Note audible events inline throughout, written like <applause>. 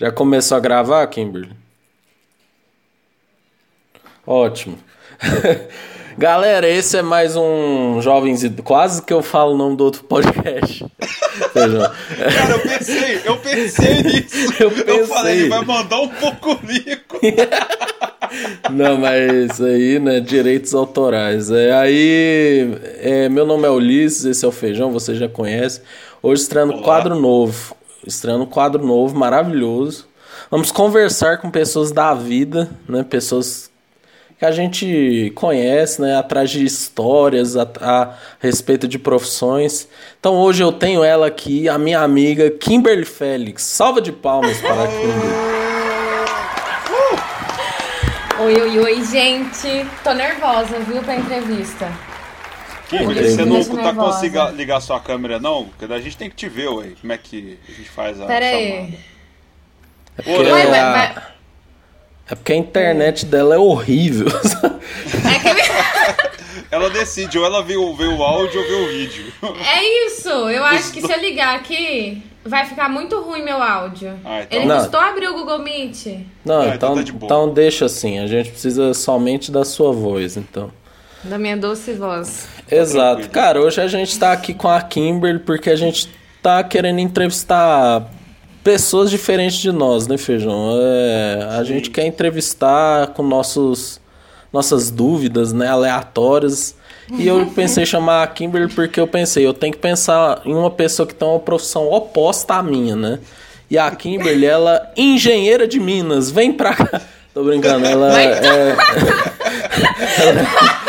Já começou a gravar, Kimberly? Ótimo. <laughs> Galera, esse é mais um Jovens Quase que eu falo o nome do outro podcast. <laughs> Cara, eu pensei, eu pensei nisso. <laughs> Eu, pensei. eu falei, ele vai mandar um pouco rico. Não, mas aí, né, direitos autorais. É, aí, é, meu nome é Ulisses, esse é o Feijão, você já conhece. Hoje estreando um quadro novo. Estreando um quadro novo, maravilhoso. Vamos conversar com pessoas da vida, né, pessoas que a gente conhece, né, atrás de histórias, a, a, respeito de profissões. Então hoje eu tenho ela aqui, a minha amiga Kimberly Félix. Salva de palmas para a Kimberly. Oi, oi, oi, gente. Tô nervosa, viu, pra entrevista. Você não tá conseguindo ligar sua câmera, não? Porque a gente tem que te ver, ué. Como é que a gente faz a Pera chamada? Aí. É porque, Oi, a... é porque a internet dela é horrível. É que... <laughs> ela decide, ou ela vê, vê o áudio ou vê o vídeo. <laughs> É isso. Eu acho que se eu ligar aqui, vai ficar muito ruim meu áudio. Ah, então... Ele não. custou abrir o Google Meet. Não, ah, então, então, tá então deixa assim. A gente precisa somente da sua voz, então. Da minha doce voz. Exato. Cara, hoje a gente tá aqui com a Kimberly porque a gente tá querendo entrevistar pessoas diferentes de nós, né, Feijão? É, a gente quer entrevistar com nossos nossas dúvidas, né, aleatórias. E eu <laughs> pensei em chamar a Kimberly porque eu pensei, eu tenho que pensar em uma pessoa que tem uma profissão oposta à minha, né? E a Kimberly, ela engenheira de Minas, vem pra cá. Tô brincando, ela é. Minas, <laughs> <laughs>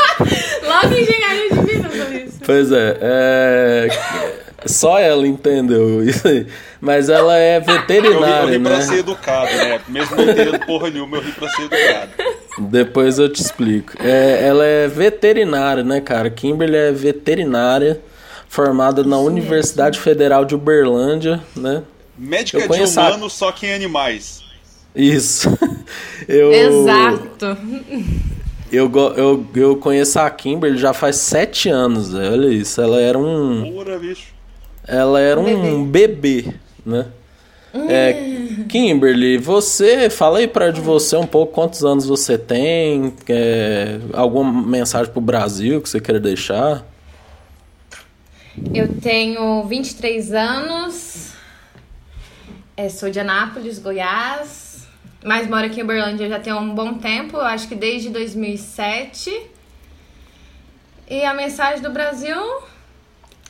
Pois é, é. Só ela entendeu isso aí. Mas ela é veterinária, eu ri, eu ri né? pra ser educado, né? Mesmo não entendendo porra nenhuma, eu ri pra ser educado. Depois eu te explico. É, ela é veterinária, né, cara? Kimberly é veterinária, formada na Universidade Federal de Uberlândia, né? Médica eu de humanos, a... só que em animais. Isso. <laughs> Eu... Exato. Eu, eu, eu conheço a Kimberly já faz sete anos, olha isso. Ela era um. Pura, bicho. Ela era um bebê, bebê né? Hum. É, Kimberly, você fala aí para de você um pouco quantos anos você tem, é, alguma mensagem pro Brasil que você queira deixar? Eu tenho 23 anos, é, sou de Anápolis, Goiás, mas moro aqui em Uberlândia já tem um bom tempo, acho que desde 2007. E a mensagem do Brasil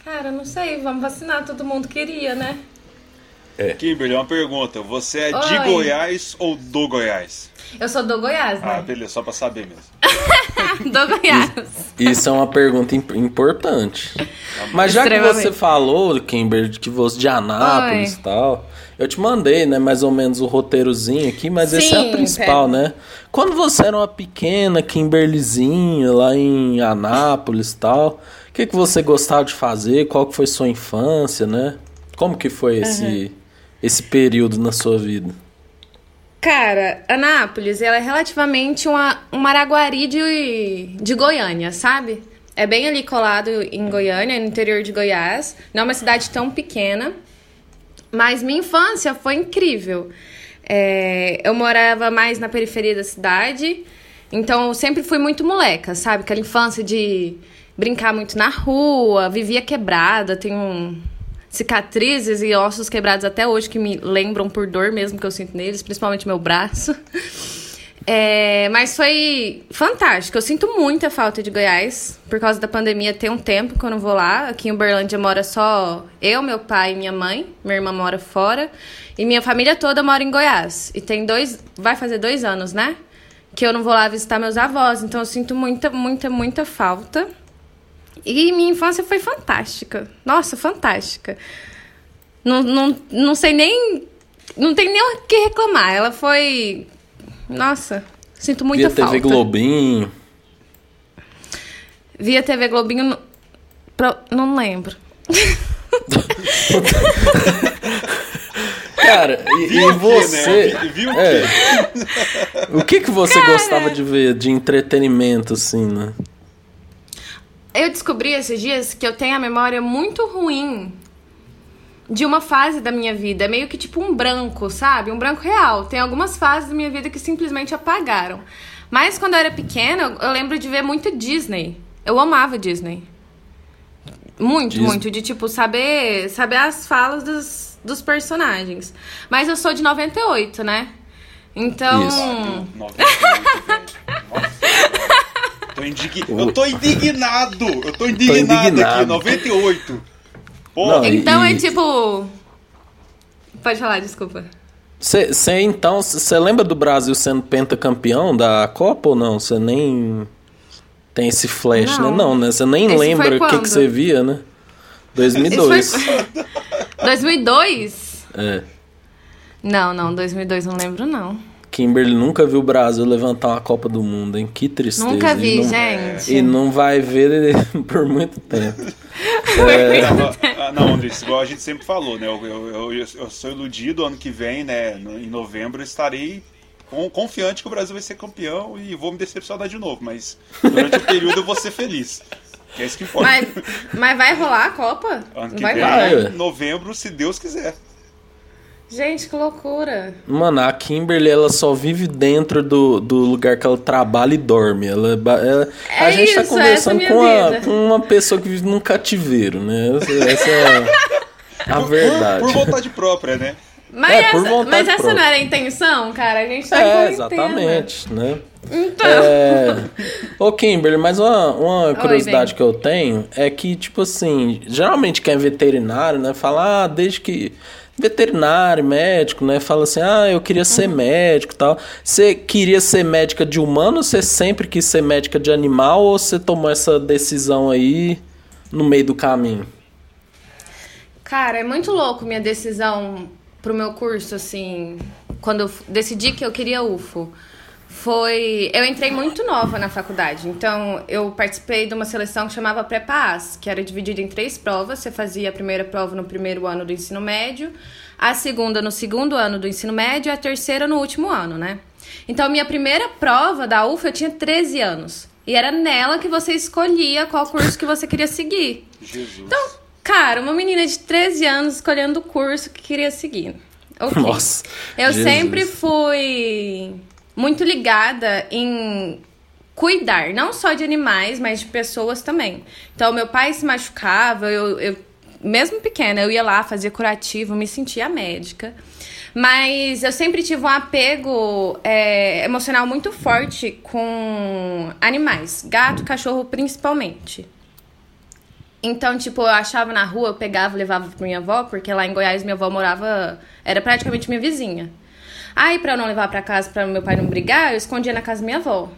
Cara, não sei, vamos vacinar, todo mundo queria, né? É. Kimberly, uma pergunta. Você é Oi. de Goiás ou do Goiás? Eu sou do Goiás, né? Ah, beleza, só pra saber mesmo. <laughs> do Goiás. Isso, é uma pergunta importante. Mas já que você falou, Kimberly, que você de Anápolis e tal, eu te mandei, né, mais ou menos o roteirozinho aqui, mas Sim, esse é o principal, né? Quando você era uma pequena Kimberlyzinha lá em Anápolis e tal, que, que você gostava de fazer? Qual que foi sua infância, né? Como que foi esse, uhum. esse período na sua vida? Cara, Anápolis, ela é relativamente uma, um Maraguari de, de Goiânia, sabe? É bem ali colado em Goiânia, no interior de Goiás. Não é uma cidade tão pequena. Mas minha infância foi incrível. É, eu morava mais na periferia da cidade. Então eu sempre fui muito moleca, sabe? Aquela infância de brincar muito na rua, vivia quebrada, tenho cicatrizes e ossos quebrados até hoje que me lembram por dor mesmo que eu sinto neles, principalmente meu braço. <laughs> É, mas foi fantástico. Eu sinto muita falta de Goiás. Por causa da pandemia, tem um tempo que eu não vou lá. Aqui em Uberlândia mora só eu, meu pai e minha mãe. Minha irmã mora fora. E minha família toda mora em Goiás. E tem dois. Vai fazer dois anos, né? Que eu não vou lá visitar meus avós. Então eu sinto muita, muita, muita falta. E minha infância foi fantástica. Nossa, fantástica. Não, não, não sei nem. Não tem nem o que reclamar. Ela foi. Nossa, sinto muita Via falta. TV Globinho. Via TV Globinho. Não lembro. <laughs> Cara, e, e você. Né? Viu o é, O que, que você Cara... gostava de ver de entretenimento, assim, né? Eu descobri esses dias que eu tenho a memória muito ruim de uma fase da minha vida. É meio que tipo um branco, sabe? Um branco real. Tem algumas fases da minha vida que simplesmente apagaram. Mas quando eu era pequena, eu lembro de ver muito Disney. Eu amava Disney. Muito, Disney. muito. De, tipo, saber, saber as falas dos, dos personagens. Mas eu sou de 98, né? Então. Isso. <laughs> 98, Tô indign... Eu tô indignado! Eu tô indignado, tô indignado. aqui, 98. Porra. Não, então e... é tipo. Pode falar, desculpa. Você então, você lembra do Brasil sendo pentacampeão da Copa ou não? Você nem tem esse flash, não. né? Não, né? Você nem esse lembra o que você via, né? 2002. Foi... 2002? É. Não, não, 2002 não lembro não. Kimberly nunca viu o Brasil levantar uma Copa do Mundo, hein? Que tristeza. Nunca vi, e não, gente. E não vai ver <laughs> por muito tempo. <laughs> é... Não, não, Andrés, igual a gente sempre falou, né? Eu, eu, eu, eu sou iludido, ano que vem, né? Em novembro, estarei confiante que o Brasil vai ser campeão e vou me decepcionar de novo, mas durante o período eu vou ser feliz. Que é isso que importa. Mas, mas vai rolar a Copa? Ano que vai vem, vai. novembro, se Deus quiser. Gente, que loucura. Mano, a Kimberly, ela só vive dentro do, do lugar que ela trabalha e dorme. Ela, ela é a gente tá isso, tá conversando com, a, com, uma pessoa que vive num cativeiro, né? Essa, é a verdade. Por, por vontade própria, né? Mas, é, essa, mas essa não era a intenção, cara? A gente tá É, exatamente, né? Então. É... Ô, Kimberly, mas uma, uma curiosidade Oi, que eu tenho é que, tipo assim, geralmente quem é veterinário, né, fala, ah, desde que veterinário, médico, né? Fala assim: ah, eu queria ser uhum. médico e tal. Você queria ser médica de humano ou você sempre quis ser médica de animal ou você tomou essa decisão aí no meio do caminho? Cara, é muito louco minha decisão pro meu curso, assim, quando eu decidi que eu queria UFO foi. Eu entrei muito nova na faculdade, então eu participei de uma seleção que chamava Prepas, que era dividida em três provas. Você fazia a primeira prova no primeiro ano do ensino médio, a segunda no segundo ano do ensino médio e a terceira no último ano, né? Então, minha primeira prova da UFA eu tinha 13 anos. E era nela que você escolhia qual curso que você queria seguir. Jesus. Então, cara, uma menina de 13 anos escolhendo o curso que queria seguir. Okay. Nossa. Eu Jesus. sempre fui muito ligada em cuidar, não só de animais, mas de pessoas também. Então, meu pai se machucava, eu, eu mesmo pequena, eu ia lá, fazia curativo, me sentia médica. Mas eu sempre tive um apego é, emocional muito forte com animais, gato, cachorro principalmente. Então, tipo, eu achava na rua, eu pegava, levava pra minha avó, porque lá em Goiás minha avó morava, era praticamente minha vizinha. Aí, pra eu não levar pra casa, pra meu pai não brigar, eu escondia na casa da minha avó.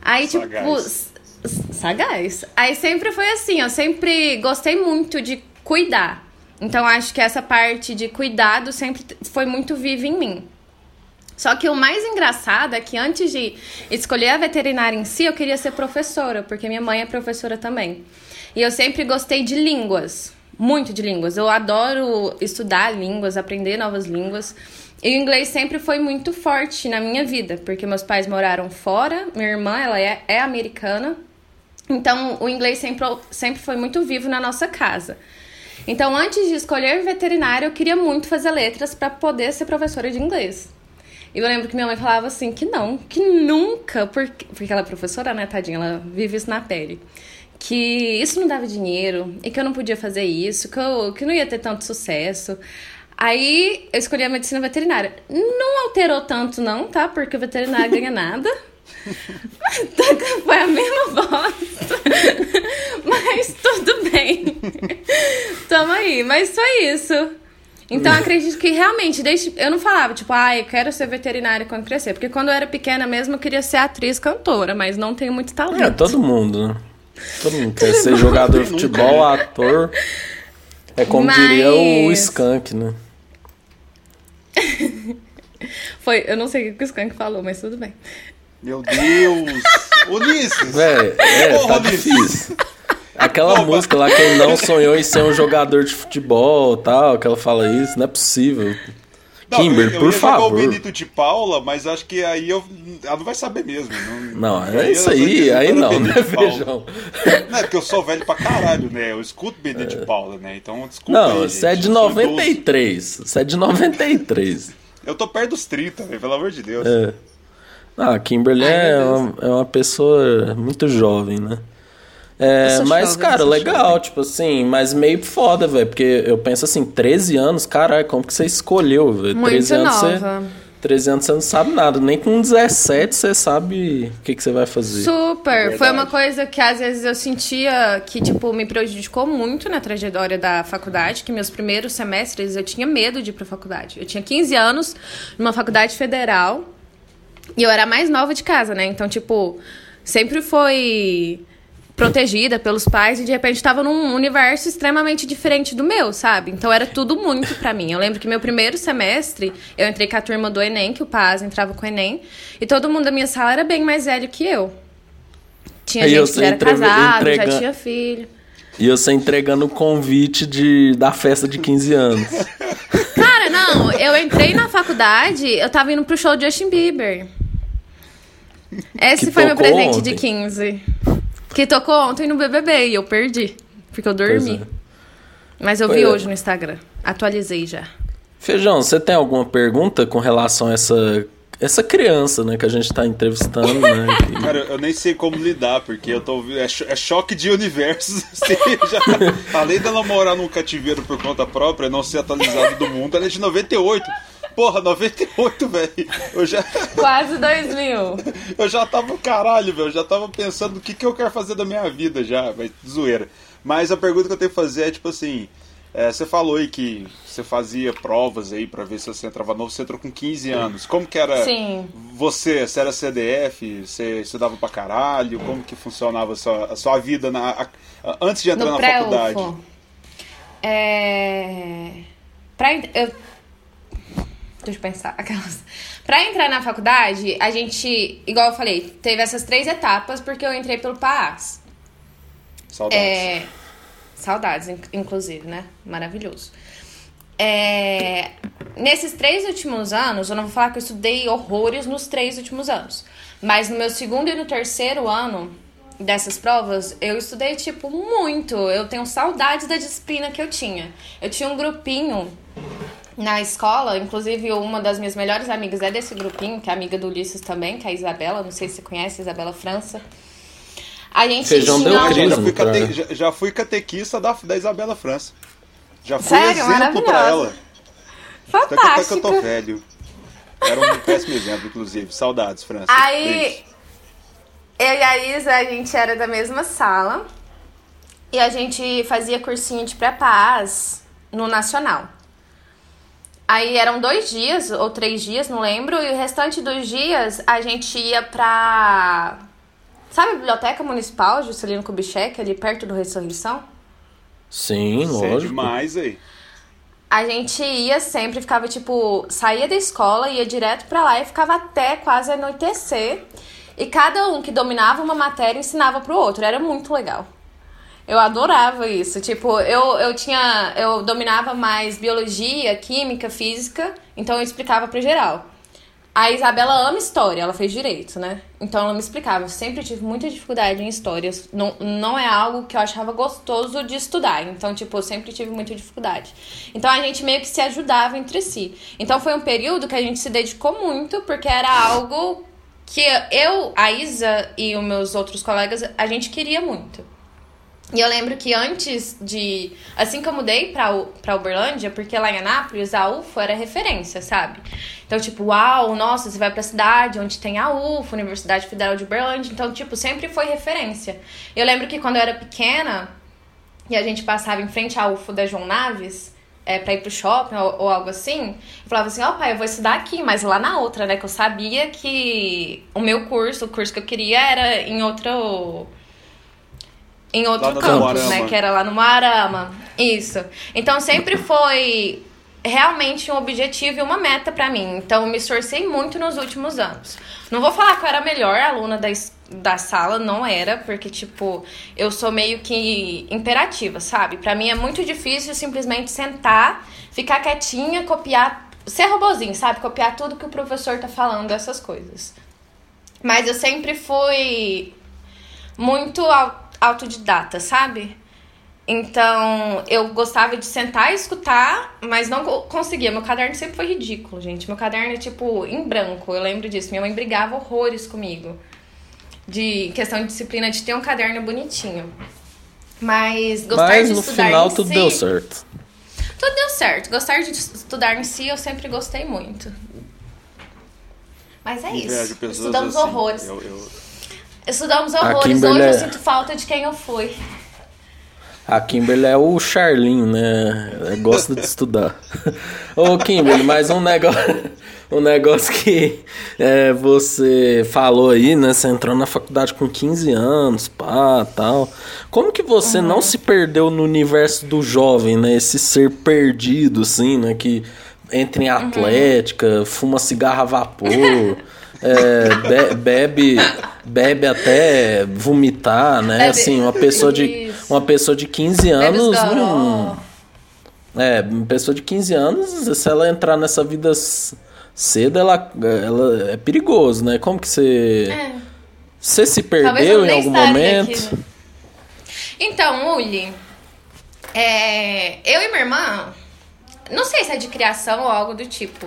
Aí, sagaz. tipo. Sagaz. Aí sempre foi assim, eu sempre gostei muito de cuidar. Então, acho que essa parte de cuidado sempre foi muito viva em mim. Só que o mais engraçado é que antes de escolher a veterinária em si, eu queria ser professora, porque minha mãe é professora também. E eu sempre gostei de línguas, muito de línguas. Eu adoro estudar línguas, aprender novas línguas. E o inglês sempre foi muito forte na minha vida, porque meus pais moraram fora, minha irmã ela é, é americana, então o inglês sempre, sempre foi muito vivo na nossa casa. Então, antes de escolher veterinário, eu queria muito fazer letras para poder ser professora de inglês. E eu lembro que minha mãe falava assim que não, que nunca, porque, porque ela é professora, né, tadinha, ela vive isso na pele. Que isso não dava dinheiro e que eu não podia fazer isso, que, eu, que não ia ter tanto sucesso. Aí eu escolhi a medicina veterinária. Não alterou tanto, não, tá? Porque o veterinário ganha nada. <laughs> Foi a mesma bosta. <laughs> Mas tudo bem. <laughs> Tamo aí. Mas foi isso. Então acredito que realmente, desde. Eu não falava, tipo, ah, eu quero ser veterinária quando crescer. Porque quando eu era pequena mesmo, eu queria ser atriz cantora, mas não tenho muito talento. É, todo mundo, né? Todo mundo quer ser jogador de futebol, ator. É como mas... diria o Skank, né? <laughs> Foi, eu não sei o que o Skank falou, mas tudo bem. Meu Deus! <laughs> Ulisses! É, é tá difícil. <laughs> Aquela Opa. música lá que ele não sonhou em ser um jogador de futebol tal, que ela fala isso, não é possível. Não, Kimber, eu, eu por favor. o Benito de Paula, mas acho que aí eu, ela não vai saber mesmo. Não, não é isso aí, aí não, né, Feijão? Não, é porque eu sou velho pra caralho, né? Eu escuto Benito é. de Paula, né? Então, desculpa Não, aí, você é de 93. Você é de 93. Eu tô perto dos 30, pelo amor de Deus. É. Ah, Kimberly Ai, é, uma, é uma pessoa muito jovem, né? É, mas, cara, legal, tipo assim, mas meio foda, velho. Porque eu penso assim, 13 anos, caralho, como que você escolheu, velho? 13 anos você. 13 anos você não sabe nada, nem com 17 você sabe o que, que você vai fazer. Super! É Foi uma coisa que às vezes eu sentia que, tipo, me prejudicou muito na trajetória da faculdade, que meus primeiros semestres eu tinha medo de ir pra faculdade. Eu tinha 15 anos numa faculdade federal e eu era mais nova de casa, né? Então, tipo, sempre foi protegida pelos pais e de repente estava num universo extremamente diferente do meu, sabe? Então era tudo muito para mim. Eu lembro que meu primeiro semestre, eu entrei com a turma do ENEM, que o Paz entrava com o ENEM, e todo mundo da minha sala era bem mais velho que eu. Tinha Aí gente que era entre... casado, entrega... já tinha filho. E você entregando o convite de, da festa de 15 anos. Cara, não, eu entrei na faculdade, eu tava indo pro show de Justin Bieber. Esse que foi meu presente ontem. de 15. Que tocou ontem no BBB e eu perdi. Porque eu dormi. É. Mas eu vi é. hoje no Instagram. Atualizei já. Feijão, você tem alguma pergunta com relação a essa essa criança, né, que a gente tá entrevistando, né? <laughs> Que... Cara, eu nem sei como lidar, porque eu tô. É, cho é choque de universos. <laughs> Assim, já, além dela morar num cativeiro por conta própria, não ser atualizada do mundo, ela é de 98. Porra, 98, velho. Eu já. Quase 2000. Eu já tava caralho, velho. Eu já tava pensando o que, que eu quero fazer da minha vida já, mas zoeira. Mas a pergunta que eu tenho que fazer é tipo assim. É, você falou aí que você fazia provas aí para ver se você entrava novo, você entrou com 15 anos. Como que era Sim. você? Você era CDF? Você estudava pra caralho? Como que funcionava a sua, a sua vida na, a, antes de entrar no na faculdade? É... Pra, eu Deixa eu pensar. <laughs> Aquelas. Pra entrar na faculdade, a gente, igual eu falei, teve essas três etapas porque eu entrei pelo PAS. Saudades. É, saudades, inclusive, né? Maravilhoso. É, nesses três últimos anos, eu não vou falar que eu estudei horrores nos três últimos anos, mas no meu segundo e no terceiro ano dessas provas, eu estudei, tipo, muito. Eu tenho saudades da disciplina que eu tinha. Eu tinha um grupinho na escola, inclusive uma das minhas melhores amigas é desse grupinho, que é amiga do Ulisses também, que é a Isabela, não sei se você conhece, Isabela França. A gente Feijão tinha... deu crise, já, fui cate... já, já, fui catequista da, da Isabela França. Já fui Sério? exemplo pra ela. Fantástico. Até que eu tô velho. Era um péssimo exemplo, inclusive. Saudades, França. Aí, eu e a Isa, a gente era da mesma sala. E a gente fazia cursinho de pré-paz no Nacional. Aí eram dois dias ou três dias, não lembro, e o restante dos dias a gente ia pra. Sabe a Biblioteca Municipal Juscelino Kubitschek, ali perto do Ressurreição? Sim, é lógico. É demais aí. A gente ia sempre, ficava tipo, saía da escola, ia direto pra lá e ficava até quase anoitecer. E cada um que dominava uma matéria ensinava pro outro. Era muito legal. Eu adorava isso. Tipo, eu, eu tinha. Eu dominava mais biologia, química, física, então eu explicava pro geral. A Isabela ama história, ela fez direito, né? Então ela me explicava. Eu sempre tive muita dificuldade em histórias. Não, não é algo que eu achava gostoso de estudar. Então, tipo, eu sempre tive muita dificuldade. Então a gente meio que se ajudava entre si. Então foi um período que a gente se dedicou muito, porque era algo que eu, a Isa e os meus outros colegas, a gente queria muito. E eu lembro que antes de. Assim que eu mudei pra, pra Uberlândia, porque lá em Anápolis a UFO era referência, sabe? Então, tipo, uau, nossa, você vai pra cidade onde tem a UFO, Universidade Federal de Uberlândia. Então, tipo, sempre foi referência. Eu lembro que quando eu era pequena e a gente passava em frente à UFO da João Naves, é, pra ir pro shopping ou, ou algo assim, eu falava assim, ó oh, pai, eu vou estudar aqui, mas lá na outra, né? Que eu sabia que o meu curso, o curso que eu queria era em outro em outro campus, né? Que era lá no Marama. Isso. Então sempre foi realmente um objetivo e uma meta para mim. Então me esforcei muito nos últimos anos. Não vou falar que eu era a melhor aluna da, da sala, não era, porque, tipo, eu sou meio que imperativa, sabe? Para mim é muito difícil simplesmente sentar, ficar quietinha, copiar ser robozinho, sabe? Copiar tudo que o professor tá falando, essas coisas. Mas eu sempre fui muito autodidata, sabe? Então, eu gostava de sentar e escutar, mas não conseguia. Meu caderno sempre foi ridículo, gente. Meu caderno é tipo em branco, eu lembro disso. Minha mãe brigava horrores comigo. De questão de disciplina, de ter um caderno bonitinho. Mas gostar mas, de no estudar final em tudo si, deu certo. Tudo deu certo. Gostar de estudar em si, eu sempre gostei muito. Mas é Invejo isso. Estudamos assim. horrores. Eu, eu- Estudamos horrores. Hoje eu é- sinto falta de quem eu fui. A Kimberly é o Charlinho, né? Gosta de estudar. <laughs> Ô, Kimberly, mais um negócio, <laughs> um negócio que é, você falou aí, né? Você entrou na faculdade com 15 anos, pá, tal. Como que você não se perdeu no universo do jovem, né? Esse ser perdido, assim, né? Que entra em atlética, fuma cigarro a vapor, é, be- bebe, bebe até vomitar, né? Bebe- Assim, uma pessoa de, Isso. uma pessoa de 15 Bebe anos os não... É, uma pessoa de 15 anos, se ela entrar nessa vida cedo, ela, ela é perigoso, né? Como que você... É. Você se perdeu em algum momento? né? Então, Uli, é, eu e minha irmã, não sei se é de criação ou algo do tipo,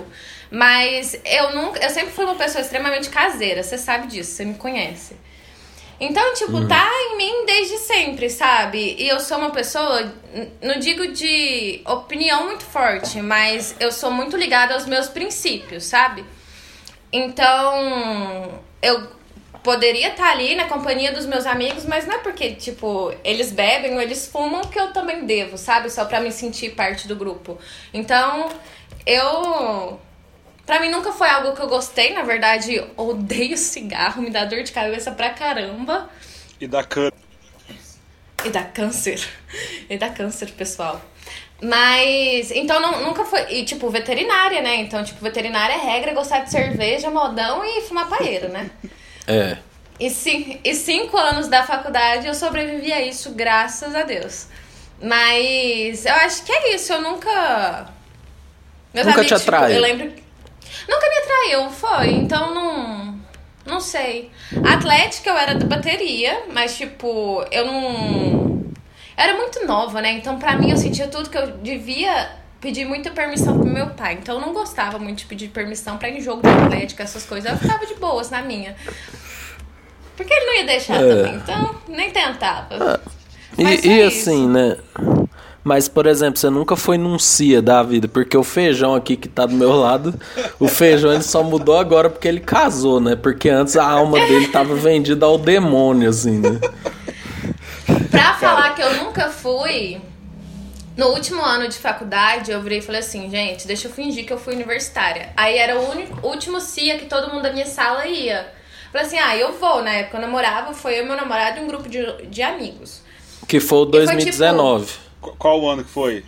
mas eu nunca, eu sempre fui uma pessoa extremamente caseira, você sabe disso, você me conhece. Então, tipo, tá em mim desde sempre, sabe? E eu sou uma pessoa, não digo de opinião muito forte, mas eu sou muito ligada aos meus princípios, sabe? Então, eu poderia estar ali na companhia dos meus amigos, mas não é porque, tipo, eles bebem ou eles fumam que eu também devo, sabe? Só pra me sentir parte do grupo. Então, eu. Pra mim nunca foi algo que eu gostei, na verdade, odeio cigarro, me dá dor de cabeça pra caramba. E da cana. E dá câncer. E dá câncer, pessoal. Mas, então não, nunca foi. E, tipo, veterinária, né? Então, tipo, veterinária é regra gostar de cerveja, modão e fumar paeiro, né? É. E, cin- e cinco anos da faculdade eu sobrevivi a isso, graças a Deus. Mas eu acho que é isso, eu nunca. Meus Nunca te amigos, tipo, eu lembro. Nunca me atraiu, foi. Então não. Não sei. Atlética eu era da bateria, mas tipo, eu não. Eu era muito nova, né? Então pra mim eu sentia tudo que eu devia pedir muita permissão pro meu pai. Então eu não gostava muito de pedir permissão pra ir em jogo de atlética, essas coisas. Eu ficava de boas na minha. Porque ele não ia deixar É. também, então nem tentava. E, Mas e é assim, né? Mas, por exemplo, você nunca foi num CIA da vida, porque o feijão aqui que tá do meu lado, o feijão ele só mudou agora porque ele casou, né? Porque antes a alma dele tava vendida ao demônio, assim, né? Pra falar que eu nunca fui, no último ano de faculdade, eu virei e falei assim, gente, deixa eu fingir que eu fui universitária. Aí era o único, último CIA que todo mundo da minha sala ia. Falei assim, ah, eu vou, na época eu namorava, foi eu, meu namorado e um grupo de, de amigos. Que foi o foi, tipo, 2019. Qu- Qual o ano que foi?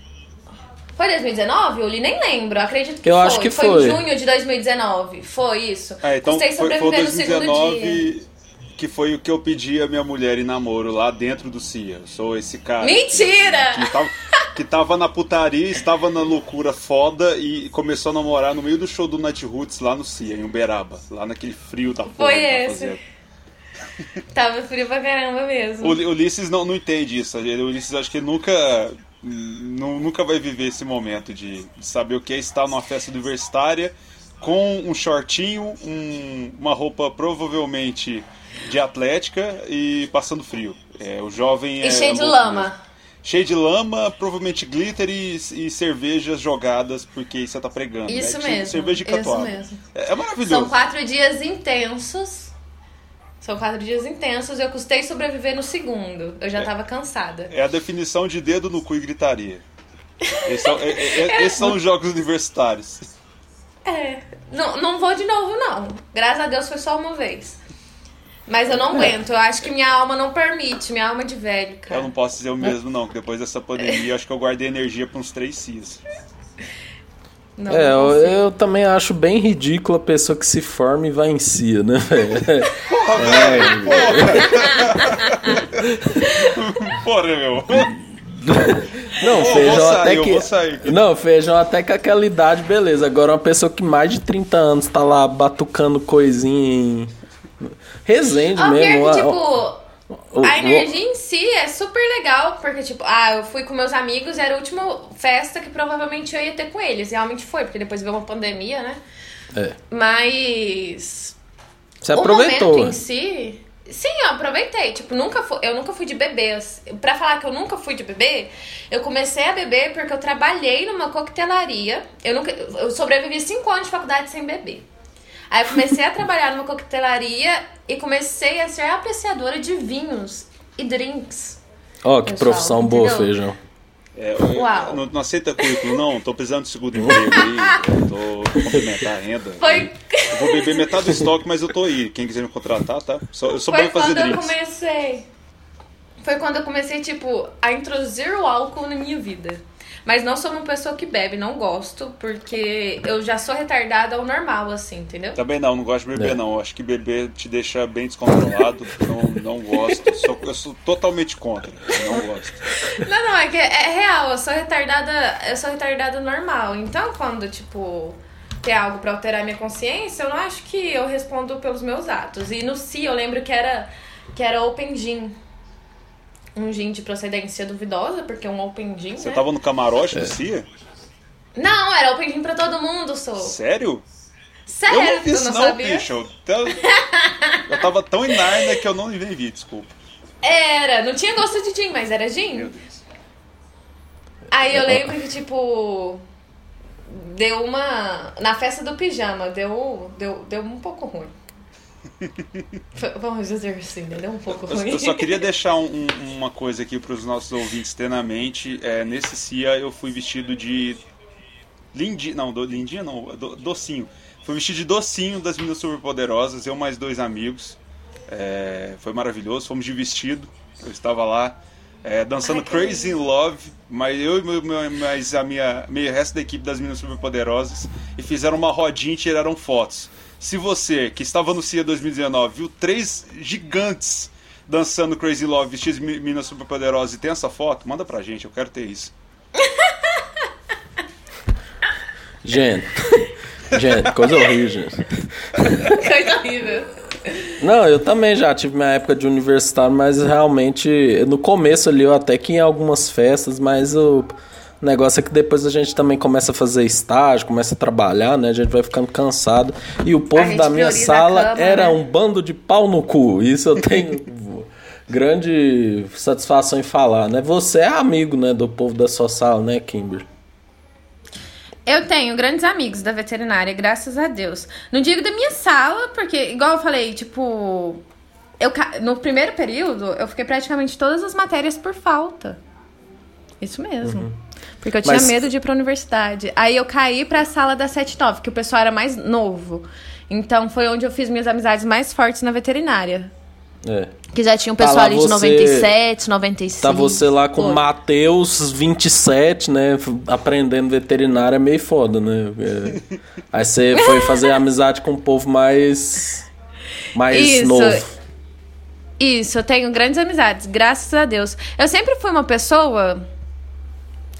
Foi 2019? Eu li, nem lembro, acredito que Eu foi. acho que em foi. junho de 2019, foi isso. É, então Custei foi, foi sobreviver no segundo dia. 2019 que foi o que eu pedi a minha mulher em namoro lá dentro do CIA. Eu sou esse cara. Mentira! Que tava, que tava na putaria, estava na loucura foda e começou a namorar no meio do show do Night Roots lá no CIA, em Uberaba. Lá naquele frio da porra Foi que tá esse. <laughs> Tava frio pra caramba mesmo. O Uli- Ulisses não, não entende isso. O Ulisses acho que nunca, nu- nunca vai viver esse momento de, de saber o que é estar numa festa universitária com um shortinho, um- uma roupa provavelmente de atlética e passando frio. É, o jovem E é cheio de lama. mesmo. Cheio de lama, provavelmente glitter e, e cervejas jogadas porque você tá pregando. Isso né? Mesmo, Cerveja de isso catuaba. mesmo. É, é São maravilhoso. quatro dias intensos. São quatro dias intensos. Eu custei sobreviver no segundo. Eu já tava cansada. É a definição de dedo no cu e gritaria. Esses são, é- é- <laughs> é- esses são os jogos universitários. É. Não, não vou de novo, não. Graças a Deus foi só uma vez. Mas eu não aguento. Eu acho que minha alma não permite. Minha alma de velho, cara. Eu não posso dizer o mesmo, não, que depois dessa pandemia eu acho que eu guardei energia para uns três cias. Não, É, não eu, eu também acho bem ridículo a pessoa que se forma e vai em CIA, né, velho? Porra, meu. Não, feijão até que. Não, feijão até que aquela idade, beleza. Agora uma pessoa que mais de 30 anos tá lá batucando coisinha em. Resende oh, mesmo. Que, tipo, a energia em si é super legal, porque, tipo, ah, eu fui com meus amigos, era a última festa que provavelmente eu ia ter com eles. Realmente foi, porque depois veio uma pandemia, né? É. Mas. Você aproveitou. O momento em si. Sim, eu aproveitei. Tipo, nunca fui, eu nunca fui de beber. Pra falar que eu nunca fui de beber, eu comecei a beber porque eu trabalhei numa coquetelaria. Eu, nunca, eu sobrevivi cinco anos de faculdade sem beber. Aí eu comecei a trabalhar numa coquetelaria e comecei a ser apreciadora de vinhos e drinks. Ó, oh, que pessoal, profissão entendeu? boa, feijão. É, Uau. Não, não, aceita currículo, não. Tô precisando de segundo emprego aí. Tô complementar a renda. Foi... Eu vou beber metade do estoque, mas eu tô aí. Quem quiser me contratar, tá? Só, eu sou Foi bom fazer drinks. quando eu comecei. Foi quando eu comecei, tipo, a introduzir o álcool na minha vida. Mas não sou uma pessoa que bebe, não gosto, porque eu já sou retardada ao normal, assim, entendeu? Também não, não gosto de beber, é. não. Acho que beber te deixa bem descontrolado. não, não gosto. Sou, eu sou totalmente contra. Não gosto. Não, não, é que é real, eu sou retardada, eu sou retardada normal. Então, quando, tipo, tem algo para alterar minha consciência, eu não acho que eu respondo pelos meus atos. E no si eu lembro que era que era open gym um gin de procedência duvidosa, porque é um open gin, Você né? tava no camarote do CIA? Não, era open gin pra todo mundo, sou. Sério? Sério, eu não vi isso não, não sabia? bicho. Eu, eu tava tão em Narnia que eu não nem vi, desculpa. Era, não tinha gosto de gin, mas era gin. Meu Deus. Aí eu lembro que, tipo, deu uma... Na festa do pijama, deu, deu, deu um pouco ruim. Vamos dizer assim, né? um pouco ruim. Eu só queria <laughs> deixar um, uma coisa aqui para os nossos ouvintes ter na mente. É, nesse CIA eu fui vestido de lindinha, não, do, lindinha não, do, docinho. Fui vestido de docinho das meninas superpoderosas, eu mais dois amigos. É, foi maravilhoso, fomos de vestido. Eu estava lá é, dançando Ai, Crazy in Love, mas eu e meu, meu, mais a minha, meio resto da equipe das meninas superpoderosas e fizeram uma rodinha e tiraram fotos. Se você, que estava no CIA 2019, viu três gigantes dançando Crazy Love vestidos de super superpoderosas e tem essa foto, manda pra gente, eu quero ter isso. Gente, gente, coisa horrível, gente. Coisa horrível. Não, eu também já tive minha época de universitário, mas realmente no começo ali eu até que em algumas festas, mas eu. O negócio é que depois a gente também começa a fazer estágio, começa a trabalhar, né? A gente vai ficando cansado. E o povo da minha sala cama, era né? um bando de pau no cu. Isso eu tenho <laughs> grande satisfação em falar, né? Você é amigo, né, do povo da sua sala, né, Kimber? Eu tenho grandes amigos da veterinária, graças a Deus. Não digo da minha sala, porque, igual eu falei, tipo. Eu, no primeiro período, eu fiquei praticamente todas as matérias por falta. Isso mesmo. Uhum. Porque eu tinha Mas... medo de ir pra universidade. Aí eu caí pra sala da 79, que o pessoal era mais novo. Então foi onde eu fiz minhas amizades mais fortes na veterinária. É. Que já tinha um tá pessoal tá ali você, de 97, 95. Tá você lá com o Matheus 27, né? Aprendendo veterinária é meio foda, né? É. Aí você foi fazer <laughs> amizade com um povo mais. mais Isso. novo. Isso, eu tenho grandes amizades, graças a Deus. Eu sempre fui uma pessoa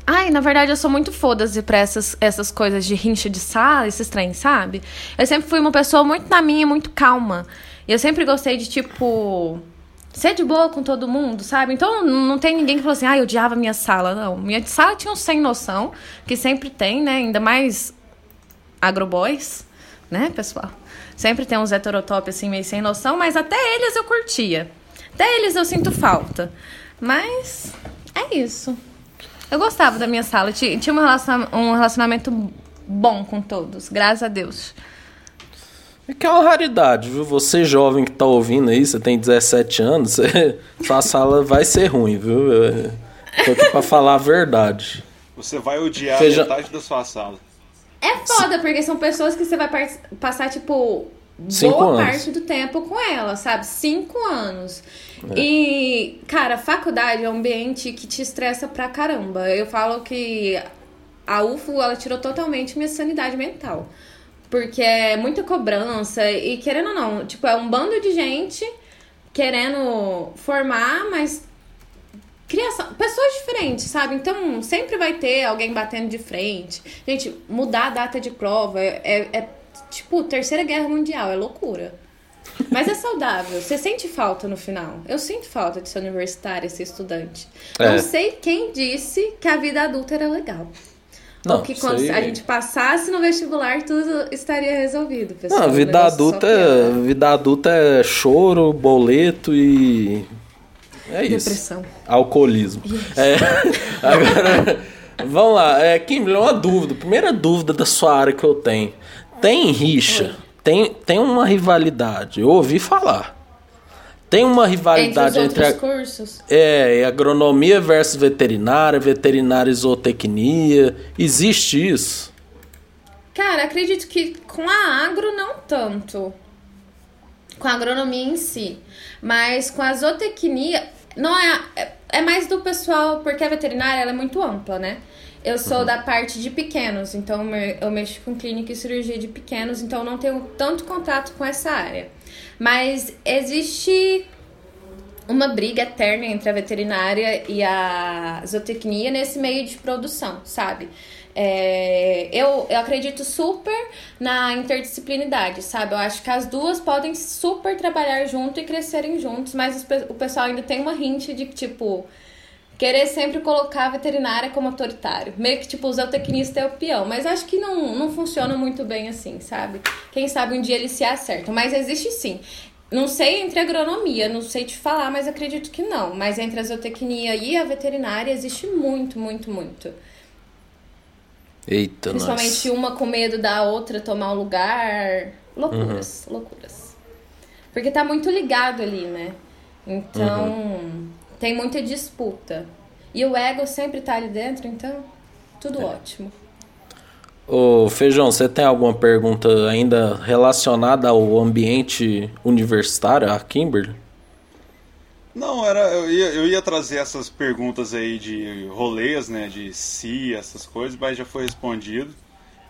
Ai, na verdade, eu sou muito foda-se pra essas, essas coisas de rincha de sala, esses trem, sabe? Eu sempre fui uma pessoa muito na minha, muito calma. E eu sempre gostei de, tipo, ser de boa com todo mundo, sabe? Então não tem ninguém que falou assim, ah, eu odiava minha sala. Não, minha sala tinha um sem noção, que sempre tem, né? Ainda mais agroboys, né, pessoal? Sempre tem uns heterotop assim, meio sem noção, mas até eles eu curtia. Até eles eu sinto falta. Mas é isso. Eu gostava da minha sala. Tinha, tinha um relacionamento bom com todos, graças a Deus. É que é uma raridade, viu? Você jovem que tá ouvindo aí, você tem 17 anos, <laughs> você, sua sala vai ser ruim, viu? Eu, tô aqui pra falar a verdade. Você vai odiar Feija... metade da sua sala. É foda, porque são pessoas que você vai passar, tipo, Cinco boa anos. parte do tempo com ela, sabe? Cinco anos. É. E, cara, faculdade é um ambiente que te estressa pra caramba. Eu falo que a UFO, ela tirou totalmente minha sanidade mental. Porque é muita cobrança e, querendo ou não, tipo, é um bando de gente querendo formar, mas criação, pessoas diferentes, sabe? Então sempre vai ter alguém batendo de frente. Gente, mudar a data de prova é, é, é tipo terceira guerra mundial, é loucura. Mas é saudável. Você sente falta no final. Eu sinto falta de ser universitária, ser estudante. É. Não sei quem disse que a vida adulta era legal. Não, Ou que quando a gente passasse no vestibular, tudo estaria resolvido, pessoal. Não, vida adulta, é, vida adulta é choro, boleto e. É isso. Depressão. Alcoolismo. É, <laughs> agora, vamos lá. É, Kimberly, uma dúvida. Primeira dúvida da sua área que eu tenho. Tem rixa? Tem, tem uma rivalidade. Eu ouvi falar. Tem uma rivalidade entre, entre a, cursos? É, agronomia versus veterinária, veterinária e zootecnia. Existe isso? Cara, acredito que com a agro não tanto. Com a agronomia em si. Mas com a zootecnia, não é, é, é mais do pessoal, porque a veterinária ela é muito ampla, né? Eu sou uhum. da parte de pequenos, então eu mexo com clínica e cirurgia de pequenos, então não tenho tanto contato com essa área. Mas existe uma briga eterna entre a veterinária e a zootecnia nesse meio de produção, sabe? É, eu, eu acredito super na interdisciplinidade, sabe? Eu acho que as duas podem super trabalhar junto e crescerem juntos, mas o pessoal ainda tem uma hint de que, tipo, querer sempre colocar a veterinária como autoritário. Meio que, tipo, o zootecnista é o peão. Mas acho que não, não funciona muito bem assim, sabe? Quem sabe um dia eles se acertam. Mas existe sim. Não sei entre a agronomia, não sei te falar, mas acredito que não. Mas entre a zootecnia e a veterinária existe muito, muito, muito. Eita, Principalmente nossa. uma com medo da outra tomar o lugar. Loucuras, uhum. loucuras. Porque tá muito ligado ali, né? Então. Uhum tem muita disputa. E o ego sempre tá ali dentro, então tudo é. ótimo. Ô Feijão, você tem alguma pergunta ainda relacionada ao ambiente universitário, a Kimberly? Não, era, eu ia, eu ia trazer essas perguntas aí de rolês, né, de si, essas coisas, mas já foi respondido.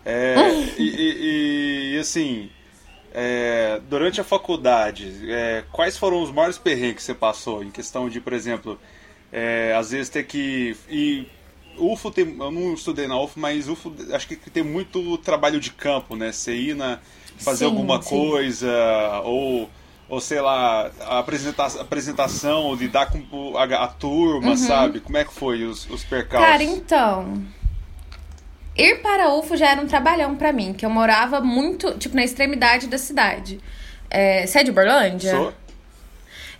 É, <laughs> e, e, e, assim, é, durante a faculdade, é, quais foram os maiores perrengues que você passou em questão de, por exemplo, é, às vezes ter que ir UFO tem, eu não estudei na UFO, mas UFO acho que tem muito trabalho de campo, né? Você ir na, fazer sim, alguma sim. coisa, ou, ou sei lá, a apresentação, apresentação lidar com a, a turma, uhum. sabe? Como é que foi os, os percalços? Cara, então. Ir para UFO já era um trabalhão para mim, que eu morava muito, tipo, na extremidade da cidade. É, você é de Borlândia? Sou.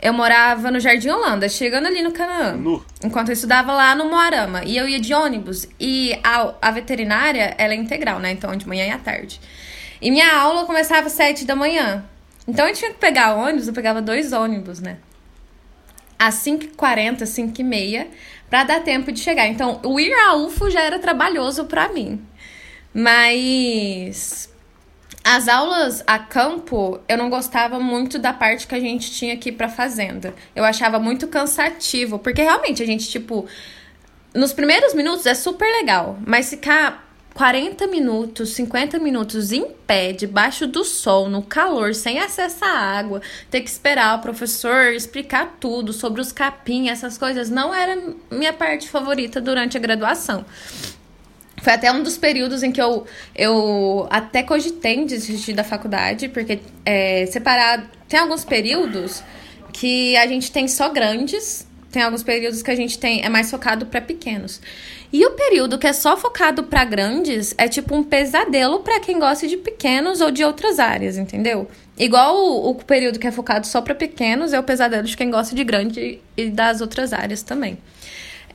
Eu morava no Jardim Holanda, chegando ali no Canaã. No. Enquanto eu estudava lá no Moarama. E eu ia de ônibus. E a, a veterinária, ela é integral, né? Então, de manhã e à tarde. E minha aula começava às sete da manhã. Então, eu tinha que pegar ônibus, eu pegava dois ônibus, né? Às 5h40, 5h30 para dar tempo de chegar. Então, o ir a UFO já era trabalhoso para mim. Mas as aulas a campo, eu não gostava muito da parte que a gente tinha aqui para fazenda. Eu achava muito cansativo, porque realmente a gente tipo nos primeiros minutos é super legal, mas ficar 40 minutos, 50 minutos em pé, debaixo do sol, no calor, sem acesso à água, ter que esperar o professor explicar tudo sobre os capim, essas coisas, não era minha parte favorita durante a graduação. Foi até um dos períodos em que eu, eu até cogitei em desistir da faculdade, porque é, separado. Tem alguns períodos que a gente tem só grandes, tem alguns períodos que a gente tem é mais focado para pequenos. E o período que é só focado para grandes é tipo um pesadelo para quem gosta de pequenos ou de outras áreas, entendeu? Igual o, o período que é focado só para pequenos é o pesadelo de quem gosta de grande e das outras áreas também.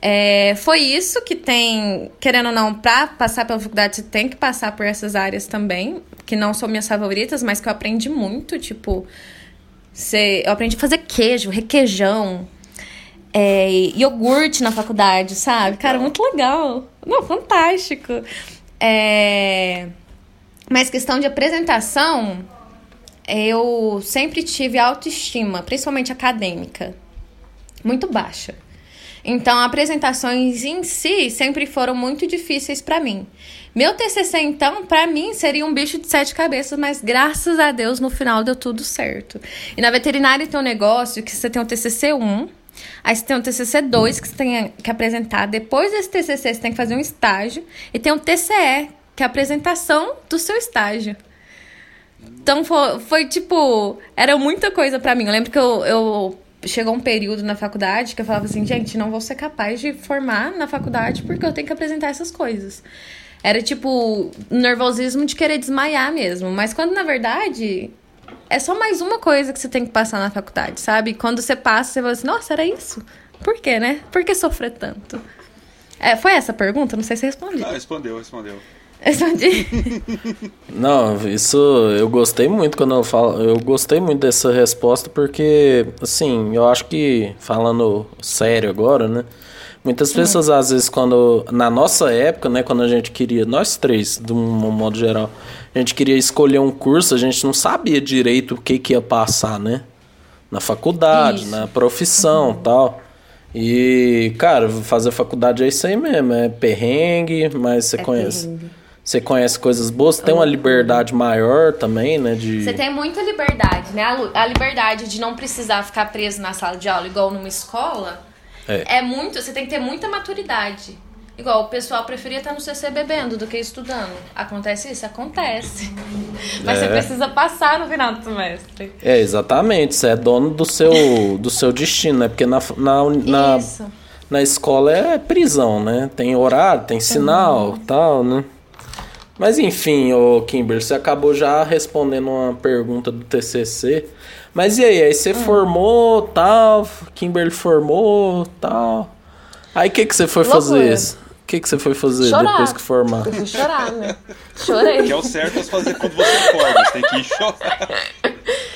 É, foi isso que tem, querendo ou não, para passar pela faculdade, você tem que passar por essas áreas também, que não são minhas favoritas, mas que eu aprendi muito, tipo, você, eu aprendi a fazer queijo, requeijão, é, iogurte na faculdade, sabe? Cara, muito legal. Não, fantástico. É... Mas questão de apresentação, eu sempre tive autoestima, principalmente acadêmica, muito baixa. Então, apresentações em si sempre foram muito difíceis para mim. Meu TCC, então, para mim seria um bicho de sete cabeças, mas graças a Deus no final deu tudo certo. E na veterinária tem um negócio que você tem o TCC 1, Aí você tem o TCC 2 que você tem que apresentar. Depois desse TCC, você tem que fazer um estágio. E tem o TCE, que é a apresentação do seu estágio. Então foi, foi tipo. Era muita coisa para mim. Eu lembro que eu, eu. Chegou um período na faculdade que eu falava assim, gente, não vou ser capaz de formar na faculdade porque eu tenho que apresentar essas coisas. Era tipo nervosismo de querer desmaiar mesmo. Mas quando na verdade é só mais uma coisa que você tem que passar na faculdade, sabe? Quando você passa, você fala assim, nossa, era isso? Por quê, né? Por que sofrer tanto? É, foi essa a pergunta? Não sei se respondi. Ah, respondeu, respondeu. Respondi. <laughs> Não, isso eu gostei muito quando eu falo. Eu gostei muito dessa resposta porque, assim, eu acho que, falando sério agora, né? Muitas pessoas, às vezes, quando. Na nossa época, né, quando a gente queria. Nós três, de um modo geral, a gente queria escolher um curso, a gente não sabia direito o que, que ia passar, né? Na faculdade, Isso. na profissão uhum. tal. E, cara, fazer faculdade é isso aí mesmo, é perrengue, mas você é conhece. Perrengue. Você conhece coisas boas, você tem uma liberdade maior também, né? De... Você tem muita liberdade, né? A, a liberdade de não precisar ficar preso na sala de aula igual numa escola é. é muito. Você tem que ter muita maturidade. Igual, o pessoal preferia estar no CC bebendo do que estudando. Acontece isso? Acontece. <laughs> Mas é. você precisa passar no final do semestre. É, exatamente. Você é dono do seu, do seu destino, né? Porque na, na, na, na escola é prisão, né? Tem horário, tem sinal uhum. tal, né? Mas enfim, o Kimber, você acabou já respondendo uma pergunta do TCC. Mas e aí? Aí você hum. formou, tal, Kimberly formou, tal. Aí o que, que você foi Loucura. fazer? O que, que você foi fazer chorar. depois que formar? Eu fui chorar, né? Chorei. Que é o certo é fazer quando você forma, você tem que ir chorar.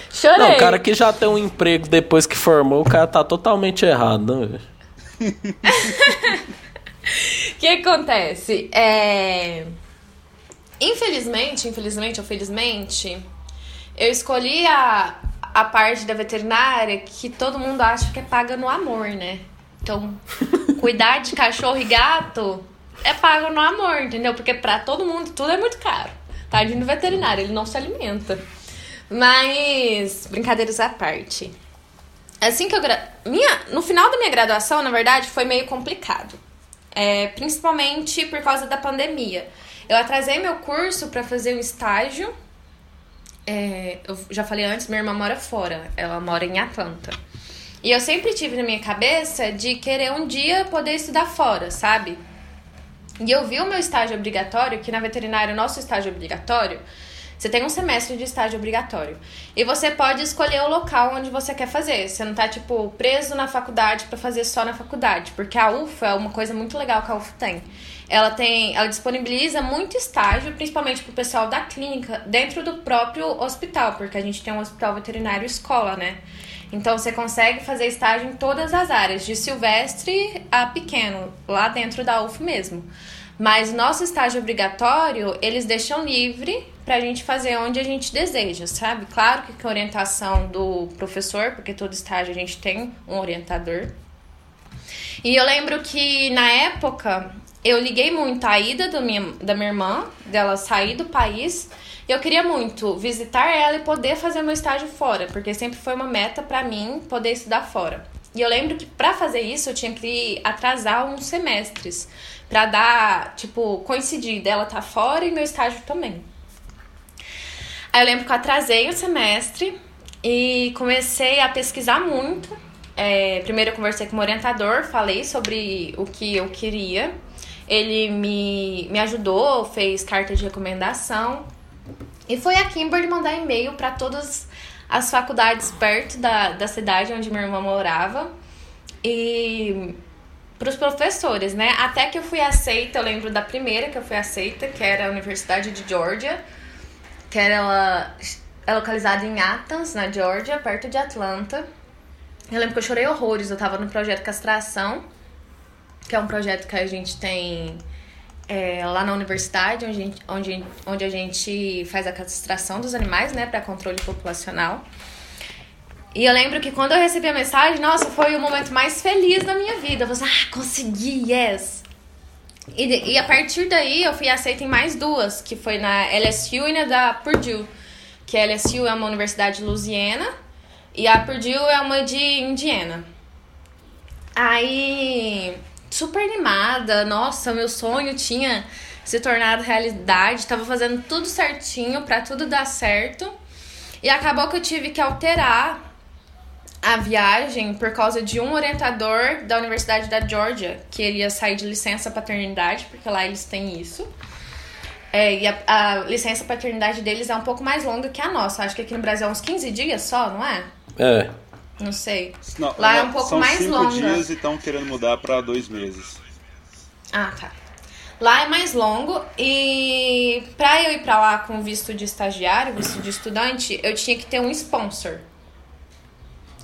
Chorei. Não, o cara que já tem um emprego depois que formou, o cara tá totalmente errado, né? O <laughs> que acontece? É... Infelizmente, infelizmente ou felizmente, eu escolhi a, a parte da veterinária que todo mundo acha que é paga no amor, né? Então, <laughs> cuidar de cachorro e gato é pago no amor, entendeu? Porque pra todo mundo tudo é muito caro. Tá indo no veterinário, ele não se alimenta. Mas, brincadeiras à parte. Assim que eu. Gra... Minha... No final da minha graduação, na verdade, foi meio complicado. É, principalmente por causa da pandemia. Eu atrasei meu curso para fazer um estágio. É, eu já falei antes, minha irmã mora fora. Ela mora em Atlanta. E eu sempre tive na minha cabeça de querer um dia poder estudar fora, sabe? E eu vi o meu estágio obrigatório, que na veterinária o nosso estágio obrigatório você tem um semestre de estágio obrigatório. E você pode escolher o local onde você quer fazer. Você não tá, tipo, preso na faculdade para fazer só na faculdade. Porque a UFA é uma coisa muito legal que a UFA tem. Ela tem. Ela disponibiliza muito estágio, principalmente pro pessoal da clínica, dentro do próprio hospital, porque a gente tem um hospital veterinário escola, né? Então você consegue fazer estágio em todas as áreas, de silvestre a pequeno, lá dentro da UF mesmo. Mas nosso estágio obrigatório, eles deixam livre pra gente fazer onde a gente deseja, sabe? Claro que com orientação do professor, porque todo estágio a gente tem um orientador. E eu lembro que na época eu liguei muito a ida do minha, da minha irmã, dela sair do país. Eu queria muito visitar ela e poder fazer meu estágio fora, porque sempre foi uma meta para mim poder estudar fora. E eu lembro que para fazer isso eu tinha que atrasar uns semestres para dar, tipo, coincidir dela tá fora e meu estágio também. Aí eu lembro que eu atrasei o semestre e comecei a pesquisar muito. É, primeiro eu conversei com o orientador, falei sobre o que eu queria. Ele me, me ajudou, fez carta de recomendação. E foi a Kimberly mandar e-mail para todas as faculdades perto da, da cidade onde minha irmã morava. E para os professores, né? Até que eu fui aceita, eu lembro da primeira que eu fui aceita, que era a Universidade de Georgia, que era ela, é localizada em Athens, na Georgia, perto de Atlanta. Eu lembro que eu chorei horrores, eu tava no projeto Castração, que é um projeto que a gente tem é, lá na universidade, onde a, gente, onde, onde a gente faz a castração dos animais, né, para controle populacional. E eu lembro que quando eu recebi a mensagem, nossa, foi o momento mais feliz da minha vida. Eu falei, ah, consegui, yes! E, e a partir daí eu fui aceita em mais duas, que foi na LSU e na da Purdue. Que a LSU é uma universidade de Louisiana e a Purdue é uma de Indiana. Aí, super animada, nossa, meu sonho tinha se tornado realidade, tava fazendo tudo certinho para tudo dar certo. E acabou que eu tive que alterar a viagem por causa de um orientador da Universidade da Georgia, que iria sair de licença paternidade, porque lá eles têm isso. É, e a, a, licença paternidade deles é um pouco mais longa que a nossa. Acho que aqui no Brasil é uns 15 dias só, não é? É. Não sei. Não, lá é um pouco são mais cinco longa. dias e estão querendo mudar para dois meses. Ah, tá. Lá é mais longo e pra eu ir pra lá com visto de estagiário, visto de estudante, eu tinha que ter um sponsor.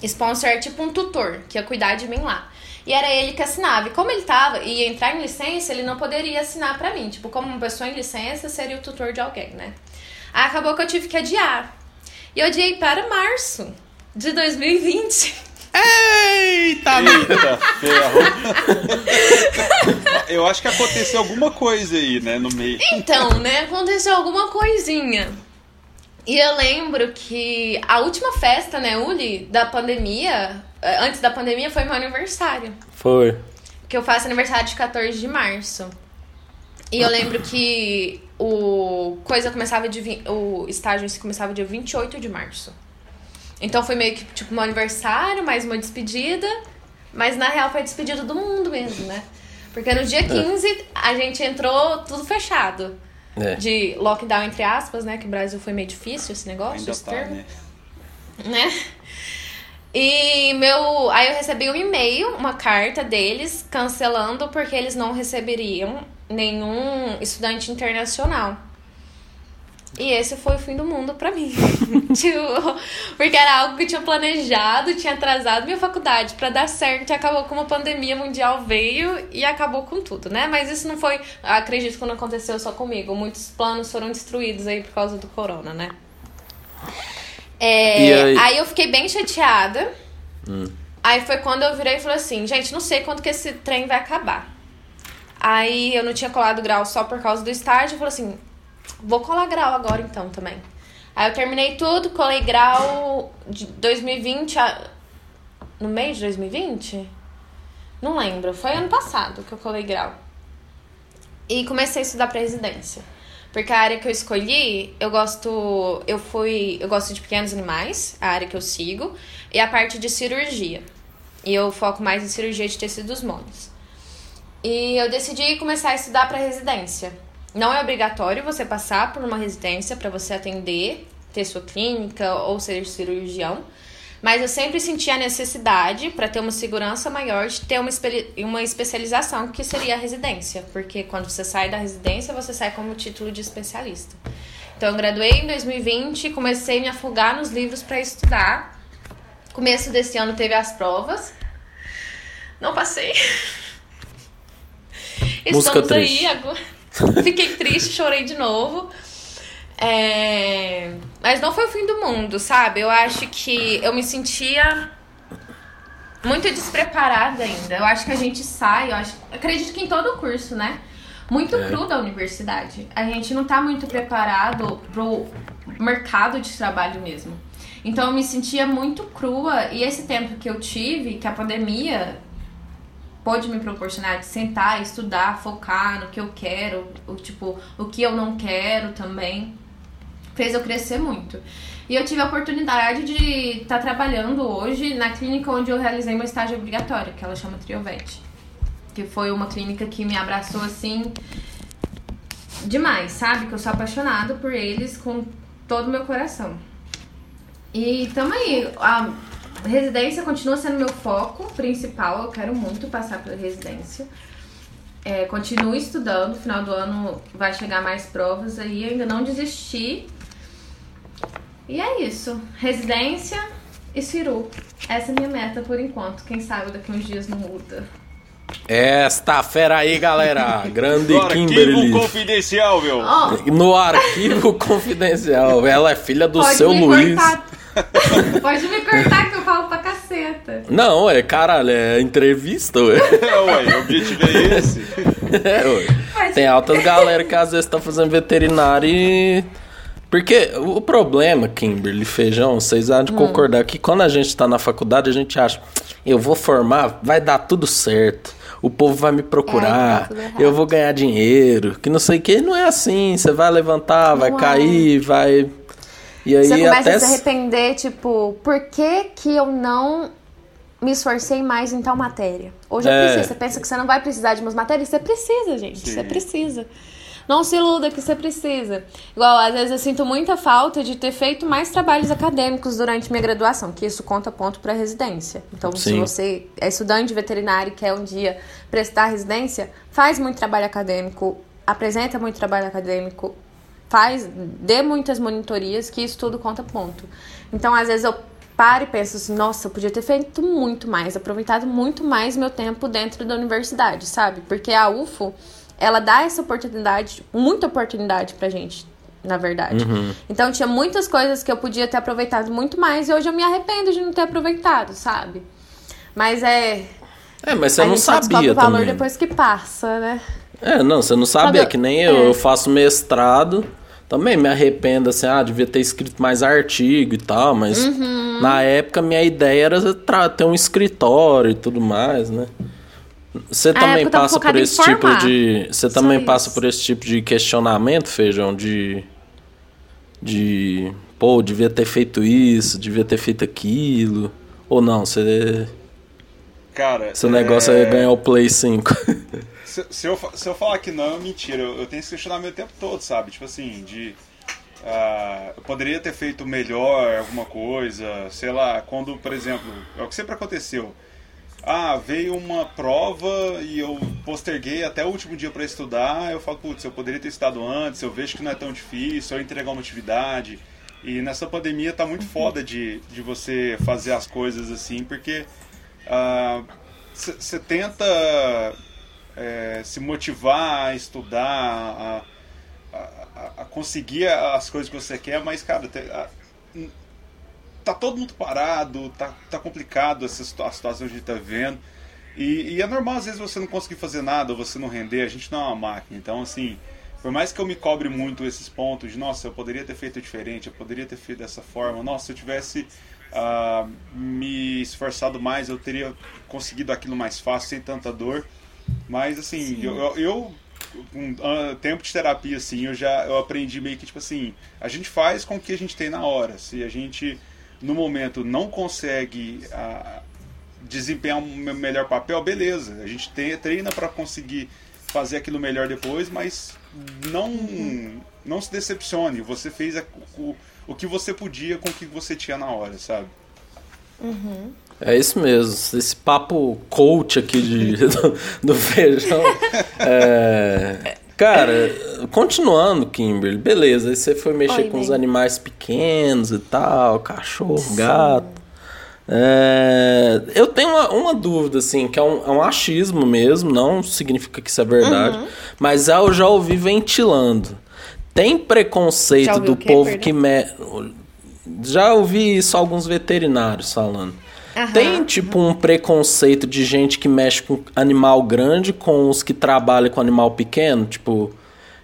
Sponsor é tipo um tutor que ia cuidar de mim lá. E era ele que assinava. E como ele tava e ia entrar em licença, ele não poderia assinar pra mim. Tipo, como uma pessoa em licença, seria o tutor de alguém, né? Aí acabou que eu tive que adiar. E eu adiei para março de 2020. Eita! Eita ferro! <laughs> Eu acho que aconteceu alguma coisa aí, né, no meio. Então, né, aconteceu alguma coisinha. E eu lembro que a última festa, né, Uli, da pandemia, eh, antes da pandemia, foi meu aniversário. Foi. Que eu faço aniversário de 14 de março. E eu lembro que o coisa começava de o estágio começava dia 28 de março. Então foi meio que tipo meu aniversário, mais uma despedida, mas na real foi a despedida do mundo mesmo, né? Porque no dia 15 a gente entrou tudo fechado. É. De lockdown, entre aspas, né? Que o Brasil foi meio difícil esse negócio, Ainda esse tá, termo né? né? E meu, aí eu recebi um e-mail, uma carta deles cancelando porque eles não receberiam nenhum estudante internacional. E esse foi o fim do mundo pra mim. <laughs> tipo, porque era algo que eu tinha planejado, tinha atrasado minha faculdade pra dar certo e acabou com uma pandemia mundial veio e acabou com tudo, né? Mas isso não foi, acredito que não aconteceu só comigo. Muitos planos foram destruídos aí por causa do corona, né? É, aí- aí... eu fiquei bem chateada. Aí foi quando eu virei e falei assim, gente, não sei quando que esse trem vai acabar. Aí eu não tinha colado grau só por causa do estágio, eu falei assim, vou colar grau agora então também. Aí eu terminei tudo, colei grau de 2020 a... no mês de 2020? Não lembro, foi ano passado que eu colei grau. E comecei a estudar pra residência. Porque a área que eu escolhi, eu gosto. Eu fui. Eu gosto de pequenos animais, a área que eu sigo, e a parte de cirurgia. E eu foco mais em cirurgia de tecidos moles. E eu decidi começar a estudar para residência. Não é obrigatório você passar por uma residência para você atender, ter sua clínica ou ser cirurgião. Mas eu sempre senti a necessidade, para ter uma segurança maior, de ter uma, espe- uma especialização, que seria a residência. Porque quando você sai da residência, você sai como título de especialista. Então, eu graduei em 2020, comecei a me afogar nos livros para estudar. Começo desse ano teve as provas. Não passei. Música Estamos triste. aí agora. <laughs> Fiquei triste, chorei de novo. É, Mas não foi o fim do mundo, sabe? Eu acho que eu me sentia muito despreparada ainda. Eu acho que a gente sai, eu acho... acredito que em todo o curso, né? Muito É. cru da universidade. A gente não tá muito preparado pro mercado de trabalho mesmo. Então eu me sentia muito crua e esse tempo que eu tive, que a pandemia pôde me proporcionar de sentar, estudar, focar no que eu quero, o tipo, o que eu não quero também, fez eu crescer muito. E eu tive a oportunidade de estar trabalhando hoje na clínica onde eu realizei meu estágio obrigatório, que ela chama Triovete. Que foi uma clínica que me abraçou assim demais, sabe? Que eu sou apaixonada por eles com todo o meu coração. E tamo aí. A residência continua sendo meu foco principal. Eu quero muito passar pela residência. É, continuo estudando. No final do ano vai chegar mais provas aí. Ainda não desisti. E é isso. Residência e Ciru. Essa é a minha meta por enquanto. Quem sabe daqui uns dias não muda. Esta fera aí, galera. Grande Agora, arquivo Kimberly. confidencial, meu. Ó, No arquivo <laughs> confidencial. Ela é filha do pode seu me Luiz. cortar. <laughs> pode me cortar que eu falo pra caceta. Não, é caralho, é entrevista, ué. É, <laughs> ué, o objetivo é esse. É, ué. Mas- Tem <laughs> altas galera que às vezes tá fazendo veterinário e Porque o problema, Kimberly, feijão, vocês há de hum. concordar que quando a gente está na faculdade, a gente acha, eu vou formar, vai dar tudo certo. O povo vai me procurar, é, eu vou ganhar dinheiro, que não sei o que. Não é assim. Você vai levantar, vai é. cair, vai. E aí você começa até... a se arrepender, tipo, por que, que eu não me esforcei mais em tal matéria? Hoje é. preciso. Você pensa que você não vai precisar de umas matérias? Você precisa, gente. Sim. Você precisa. Não se iluda que você precisa. Igual, às vezes eu sinto muita falta de ter feito mais trabalhos acadêmicos durante minha graduação, que isso conta ponto para residência. Então, Sim. se você é estudante de veterinário e quer um dia prestar residência, faz muito trabalho acadêmico, apresenta muito trabalho acadêmico, faz, dê muitas monitorias, que isso tudo conta ponto. Então, às vezes eu paro e penso assim, nossa, eu podia ter feito muito mais, aproveitado muito mais meu tempo dentro da universidade, sabe? Porque a UFO ela dá essa oportunidade, muita oportunidade pra gente, na verdade. Uhum. Então tinha muitas coisas que eu podia ter aproveitado muito mais e hoje eu me arrependo de não ter aproveitado, sabe? Mas é. É, mas você não sabia o valor também. depois que passa, né? É, não, você não sabia, Quando... que nem eu, é. eu faço mestrado. Também me arrependo, assim, ah, devia ter escrito mais artigo e tal, mas uhum. na época minha ideia era ter um escritório e tudo mais, né? Você também passa por esse tipo de. Você também isso. passa por esse tipo de questionamento, Feijão? De. De. Pô, devia ter feito isso, devia ter feito aquilo. Ou não, você. Cara. Seu negócio é, é ganhar o Play 5. <laughs> Se, se, eu, se eu falar que não, é mentira. Eu, eu tenho esse questionamento o tempo todo, sabe? Tipo assim, de. Uh, eu poderia ter feito melhor alguma coisa, sei lá, quando, por exemplo, é o que sempre aconteceu ah, veio uma prova e eu posterguei até o último dia para estudar, eu falo, putz, eu poderia ter estudado antes, eu vejo que não é tão difícil, eu entregar uma atividade. E nessa pandemia tá muito foda de, de você fazer as coisas assim, porque você ah, tenta é, se motivar a estudar, a, a, a, conseguir as coisas que você quer, mas, cara, tá todo mundo parado, tá, tá complicado essa a situação que a gente tá vendo. E, e, é normal às vezes você não conseguir fazer nada, você não render, a gente não é uma máquina. Então, assim, por mais que eu me cobre muito esses pontos de, nossa, eu poderia ter feito diferente, eu poderia ter feito dessa forma, nossa, se eu tivesse uh, me esforçado mais, eu teria conseguido aquilo mais fácil, sem tanta dor. Mas, assim, eu, eu, eu um uh, tempo de terapia, assim, eu já eu aprendi meio que, tipo assim, a gente faz com o que a gente tem na hora. Se a gente no momento não consegue ah, desempenhar um melhor papel, beleza. A gente tem, treina para conseguir fazer aquilo melhor depois, mas não não se decepcione. Você fez a, o, o que você podia com o que você tinha na hora, sabe? Uhum. É isso mesmo, esse papo coach aqui de, do, do feijão. É, Cara, continuando, Kimberly, beleza. Aí você foi mexer Oi, com os animais pequenos e tal, cachorro, Sim. gato. É, eu tenho uma, uma, dúvida, assim, que é um, é um, achismo mesmo, não significa que isso é verdade, uhum. mas eu já ouvi ventilando. Tem preconceito do povo que me... Já ouvi isso alguns veterinários falando. Tem tipo um preconceito de gente que mexe com animal grande com os que trabalham com animal pequeno, tipo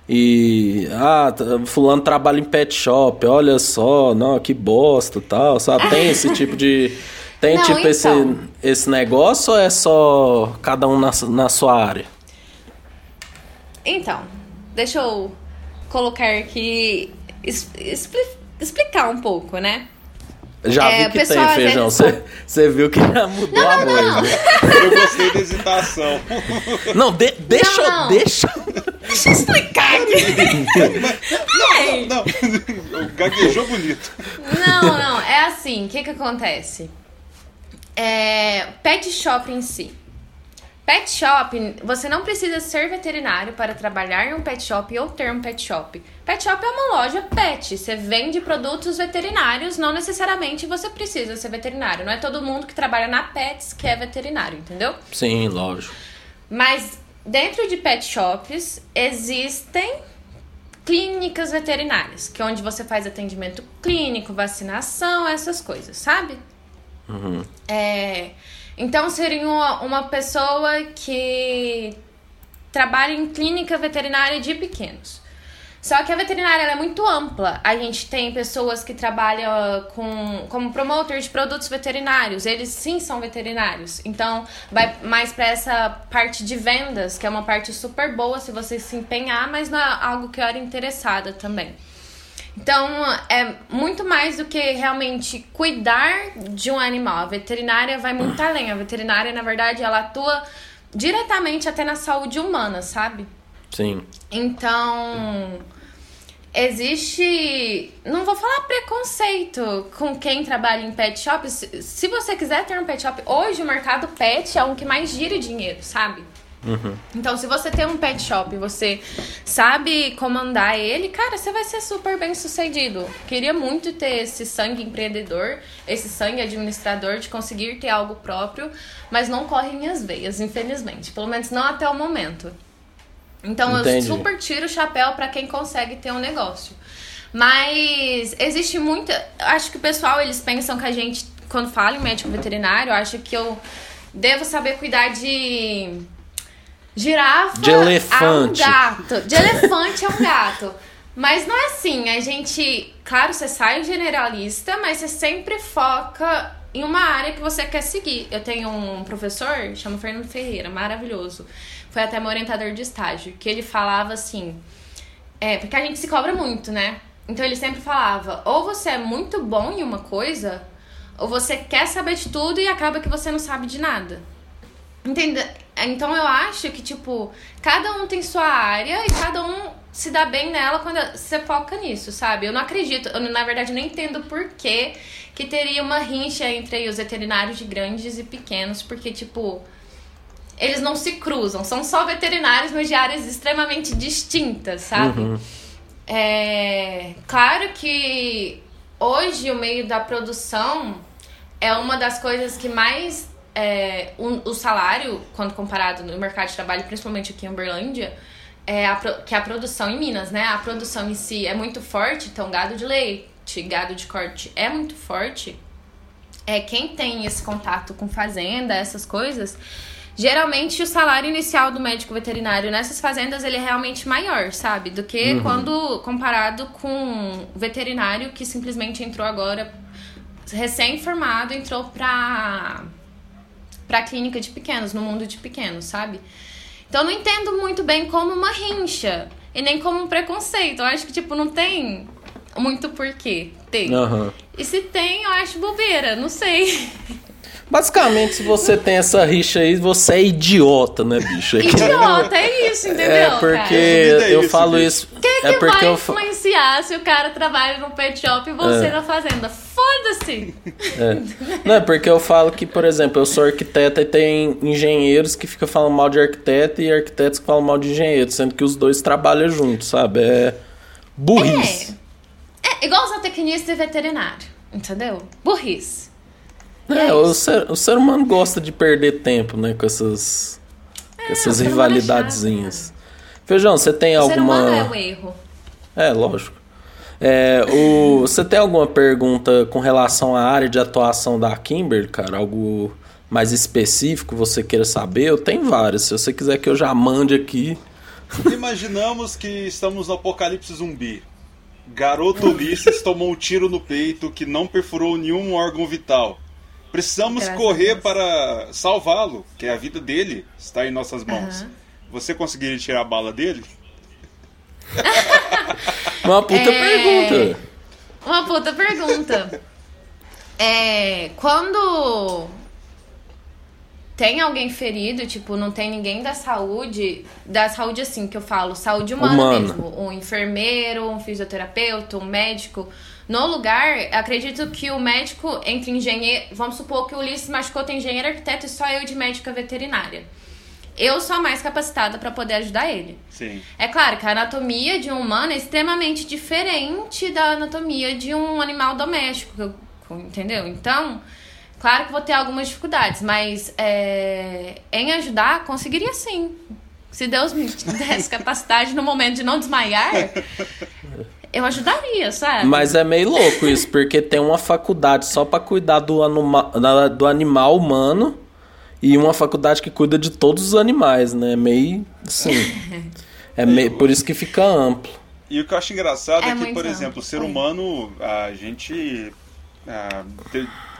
e ah, fulano trabalha em pet shop, olha só, não, que bosta, tal, sabe? Tem <laughs> esse tipo de tem não, tipo então. esse esse negócio ou é só cada um na, na sua área? Então, deixa eu colocar aqui explicar um pouco, né? Já é, vi que tem feijão. Você vezes... viu que já mudou não, a voz. Não. Né? Eu gostei da hesitação. <laughs> Não, de, deixa, não, deixa. Deixa eu explicar aqui. não, não, não. Gaguejou bonito. Não, não. É assim. O que que acontece? É, pet shop em si. Pet shop, você não precisa ser veterinário para trabalhar em um pet shop ou ter um pet shop. Pet shop é uma loja pet. Você vende produtos veterinários, não necessariamente você precisa ser veterinário. Não é todo mundo que trabalha na Pets que é veterinário, entendeu? Sim, lógico. Mas dentro de pet shops existem clínicas veterinárias, que é onde você faz atendimento clínico, vacinação, essas coisas, sabe? Uhum. É. Então seria uma, pessoa que trabalha em clínica veterinária de pequenos. Só que a veterinária é muito ampla. A gente tem pessoas que trabalham com, como promotor de produtos veterinários. Eles sim são veterinários. Então, vai mais para essa parte de vendas, que é uma parte super boa se você se empenhar, mas não é algo que eu era interessada também. Então, é muito mais do que realmente cuidar de um animal. A veterinária vai muito além. A veterinária, na verdade, ela atua diretamente até na saúde humana, sabe? Sim. Então, existe. Não vou falar preconceito com quem trabalha em pet shop. Se você quiser ter um pet shop, hoje o mercado pet é um que mais gira dinheiro, sabe? Uhum. Então, se você tem um pet shop e você sabe comandar ele, cara, você vai ser super bem sucedido. Queria muito ter esse sangue empreendedor, esse sangue administrador de conseguir ter algo próprio, mas não corre em minhas veias, infelizmente. Pelo menos não até o momento. Então Entendi. eu super tiro o chapéu para quem consegue ter um negócio. Mas existe muita. Acho que o pessoal eles pensam que a gente, quando fala em médico veterinário, acha que eu devo saber cuidar de girafa de elefante. a um gato. De elefante a um gato. Mas não é assim. A gente, claro, você sai generalista, mas você sempre foca em uma área que você quer seguir. Eu tenho um professor, chama Fernando Ferreira, maravilhoso foi até meu orientador de estágio, que ele falava assim. É, porque a gente se cobra muito, né? Então ele sempre falava: ou você é muito bom em uma coisa, ou você quer saber de tudo e acaba que você não sabe de nada. Entenda? Então eu acho que, tipo, cada um tem sua área e cada um se dá bem nela quando você foca nisso, sabe? Eu não acredito, eu, na verdade, não entendo por que, que teria uma rincha entre os veterinários de grandes e pequenos, porque, tipo, eles não se cruzam, são só veterinários, mas de áreas extremamente distintas, sabe? Uhum. É, claro que hoje o meio da produção é uma das coisas que mais. É, um, o salário, quando comparado no mercado de trabalho, principalmente aqui em Uberlândia, é a, que é a produção em Minas, né? A produção em si é muito forte, então gado de leite, gado de corte é muito forte. É quem tem esse contato com fazenda, essas coisas, Geralmente o salário inicial do médico veterinário nessas fazendas ele é realmente maior, sabe? Do que uhum. quando comparado com o veterinário que simplesmente entrou agora recém-formado, entrou pra pra clínica de pequenos, no mundo de pequenos, sabe? Então eu não entendo muito bem como uma rincha e nem como um preconceito. Eu acho que tipo não tem muito porquê ter. Uhum. E se tem, eu acho bobeira, não sei. <laughs> Basicamente, se você tem essa rixa aí, você é idiota, né, bicho? É idiota, é isso, entendeu? É porque é eu falo isso. Quem é que porque vai eu influenciar se o cara trabalha no pet shop e você é. na fazenda? Foda-se! É. Não, é porque eu falo que, por exemplo, eu sou arquiteta e tem engenheiros que ficam falando mal de arquiteto e arquitetos que falam mal de engenheiro, sendo que os dois trabalham juntos, sabe? É burrice. É, é igual zootecnista e veterinário, entendeu? Burrice. É, é o, ser, o ser humano gosta de perder tempo, né? Com essas, é, com essas é rivalidadezinhas. Feijão, você tem o alguma. Ser humano é o erro. É, lógico. É, o, você tem alguma pergunta com relação à área de atuação da Kimber, cara? Algo mais específico você queira saber? Eu tenho várias. Se você quiser que eu já mande aqui. Imaginamos que estamos no apocalipse zumbi. Garoto Ulisses tomou um tiro no peito que não perfurou nenhum órgão vital. Precisamos Graças correr para salvá-lo, que é a vida dele está em nossas mãos. Uhum. Você conseguiria tirar a bala dele? <laughs> Uma puta é... pergunta. Uma puta pergunta. é, quando tem alguém ferido, tipo, não tem ninguém da saúde, da saúde assim que eu falo, saúde humana, humana. mesmo, um enfermeiro, um fisioterapeuta, um médico, no lugar, acredito que o médico entre engenheiro. Vamos supor que o Ulisses machucou, tem engenheiro arquiteto e só eu de médica veterinária. Eu sou a mais capacitada para poder ajudar ele. Sim. É claro que a anatomia de um humano é extremamente diferente da anatomia de um animal doméstico, entendeu? Então, claro que vou ter algumas dificuldades, mas é, em ajudar, conseguiria sim. Se Deus me <laughs> desse capacidade no momento de não desmaiar, <laughs> eu ajudaria, sabe? Mas é meio louco <laughs> isso, porque tem uma faculdade só para cuidar do, anima, do animal humano e uma faculdade que cuida de todos os animais, né? É meio. Sim. <laughs> É meio, por isso que fica amplo. E o que eu acho engraçado é, é que, por exemplo, o ser humano, a gente. A,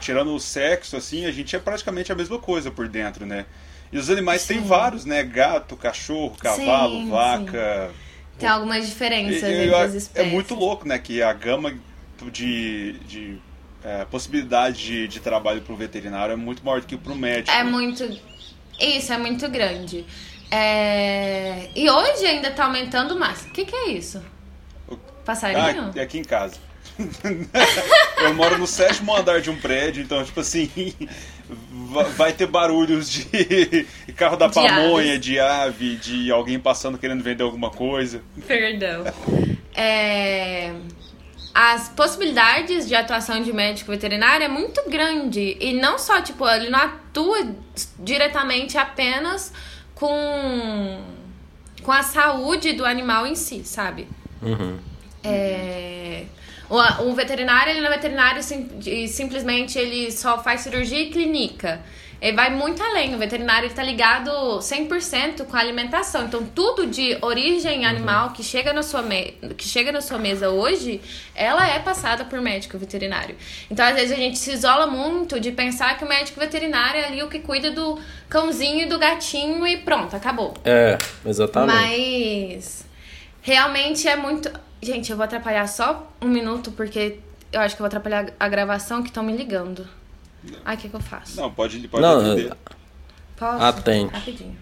tirando o sexo, assim, a gente é praticamente a mesma coisa por dentro, né? E os animais sim. têm vários, né? Gato, cachorro, cavalo, sim, vaca. Sim. Tem algumas diferenças e, entre as espécies. É muito louco, né? Que a gama de, de é, possibilidade de, de trabalho para o veterinário é muito maior do que para o médico. É muito. Isso, é muito grande. É... E hoje ainda está aumentando mais. O que, que é isso? Passarinho? Ah, é aqui em casa. <laughs> eu moro no sétimo andar de um prédio, então, tipo assim, vai ter barulhos de <laughs> carro da de pamonha, aves. de ave, de alguém passando querendo vender alguma coisa. Perdão. É... As possibilidades de atuação de médico veterinário é muito grande. E não só, tipo, ele não atua diretamente apenas com, com a saúde do animal em si, sabe? Uhum. É... O, o veterinário, ele não é veterinário sim, simplesmente ele só faz cirurgia e clínica. Ele vai muito além. O veterinário está ligado 100% com a alimentação. Então, tudo de origem uhum. animal que chega, na sua me... que chega na sua mesa hoje, ela é passada por médico veterinário. Então, às vezes, a gente se isola muito de pensar que o médico veterinário é ali o que cuida do cãozinho e do gatinho e pronto, acabou. É, exatamente. Mas realmente é muito. Gente, eu vou atrapalhar só um minuto, porque eu acho que eu vou atrapalhar a gravação que estão me ligando. Ai, o que, que eu faço? Não, pode, pode Não, atender. Posso? Atende. Rapidinho.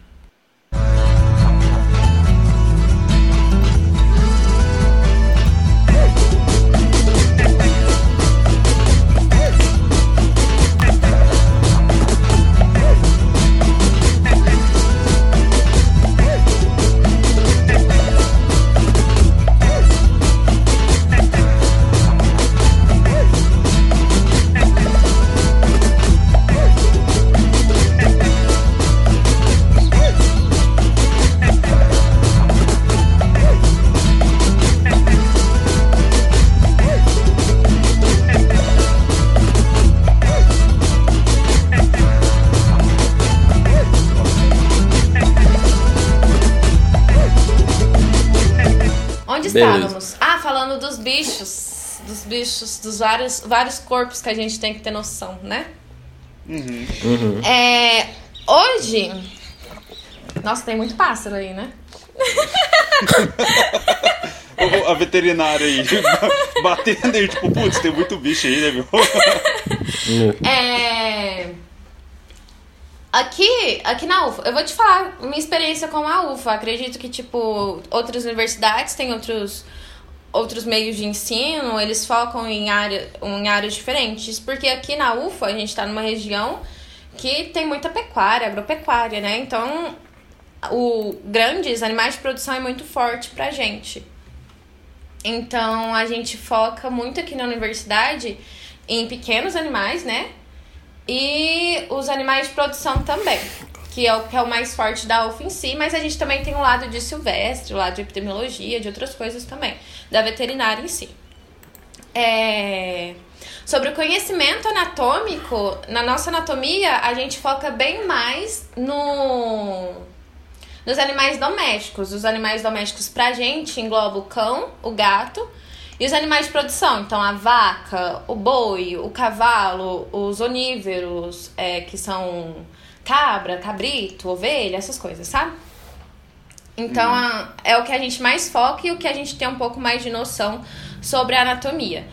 Estávamos? Ah, falando dos bichos. Dos bichos, dos vários, vários corpos que a gente tem que ter noção, né? Uhum. Uhum. É, hoje. Nossa, tem muito pássaro aí, né? <laughs> a veterinária aí <laughs> batendo aí, tipo, putz, tem muito bicho aí, né, meu? é. Aqui, aqui na UFA, eu vou te falar minha experiência com a UFA. Acredito que, tipo, outras universidades têm outros, outros meios de ensino, eles focam em, área, em áreas diferentes. Porque aqui na UFA, a gente está numa região que tem muita pecuária, agropecuária, né? Então, o grandes animais de produção é muito forte pra gente. Então, a gente foca muito aqui na universidade em pequenos animais, né? E os animais de produção também, que é o que é o mais forte da UF em si, mas a gente também tem o lado de silvestre, o lado de epidemiologia, de outras coisas também, da veterinária em si. É... Sobre o conhecimento anatômico, na nossa anatomia, a gente foca bem mais no nos animais domésticos. Os animais domésticos pra gente engloba o cão, o gato e os animais de produção, então a vaca, o boi, o cavalo, os onívoros, é, que são cabra, cabrito, ovelha, essas coisas, sabe? Então uhum. a, é o que a gente mais foca e o que a gente tem um pouco mais de noção sobre a anatomia.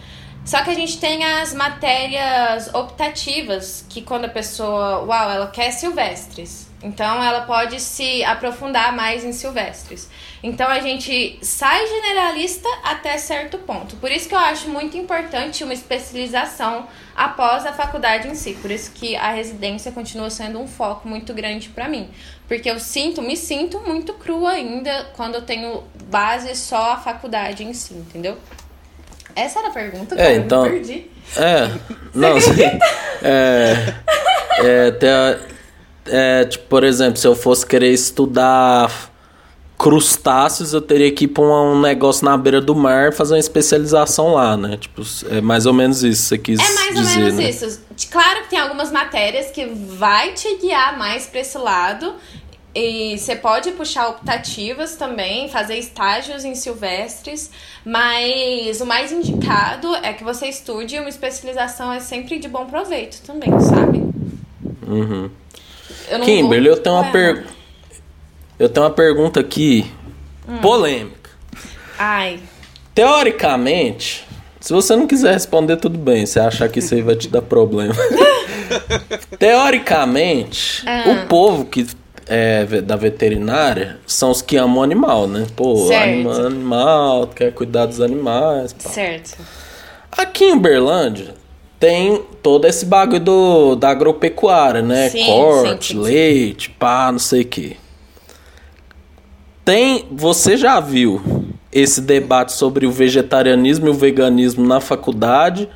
Só que a gente tem as matérias optativas, que quando a pessoa, uau, ela quer silvestres. Então ela pode se aprofundar mais em silvestres. Então a gente sai generalista até certo ponto. Por isso que eu acho muito importante uma especialização após a faculdade em si. Por isso que a residência continua sendo um foco muito grande para mim, porque eu sinto, me sinto muito crua ainda quando eu tenho base só a faculdade em si, entendeu? Essa era a pergunta, é, então, eu me perdi. É, <laughs> não, sim. É, é, tem a, é, tipo, por exemplo, se eu fosse querer estudar crustáceos, eu teria que ir pra um, negócio na beira do mar fazer uma especialização lá, né? Tipo, é mais ou menos isso que você quis dizer, É mais dizer, ou menos né? isso. Claro que tem algumas matérias que vai te guiar mais pra esse lado, E você pode puxar optativas também, fazer estágios em silvestres, mas o mais indicado é que você estude uma especialização é sempre de bom proveito também, sabe? Uhum. Eu Kimberly, vou... eu tenho uma é. per... eu tenho uma pergunta aqui hum. polêmica. Ai. Teoricamente, se você não quiser responder, tudo bem. Se achar que isso aí vai te dar problema. <laughs> Teoricamente, ah. o povo que é da veterinária são os que amam animal, né? Pô, certo. animal, quer cuidar dos animais. Pá. Certo. Aqui em Uberlândia tem todo esse bagulho do, da agropecuária, né? Sim, Corte, sim, sim, leite, pá, não sei o quê. Tem. Você já viu esse debate sobre o vegetarianismo e o veganismo na faculdade?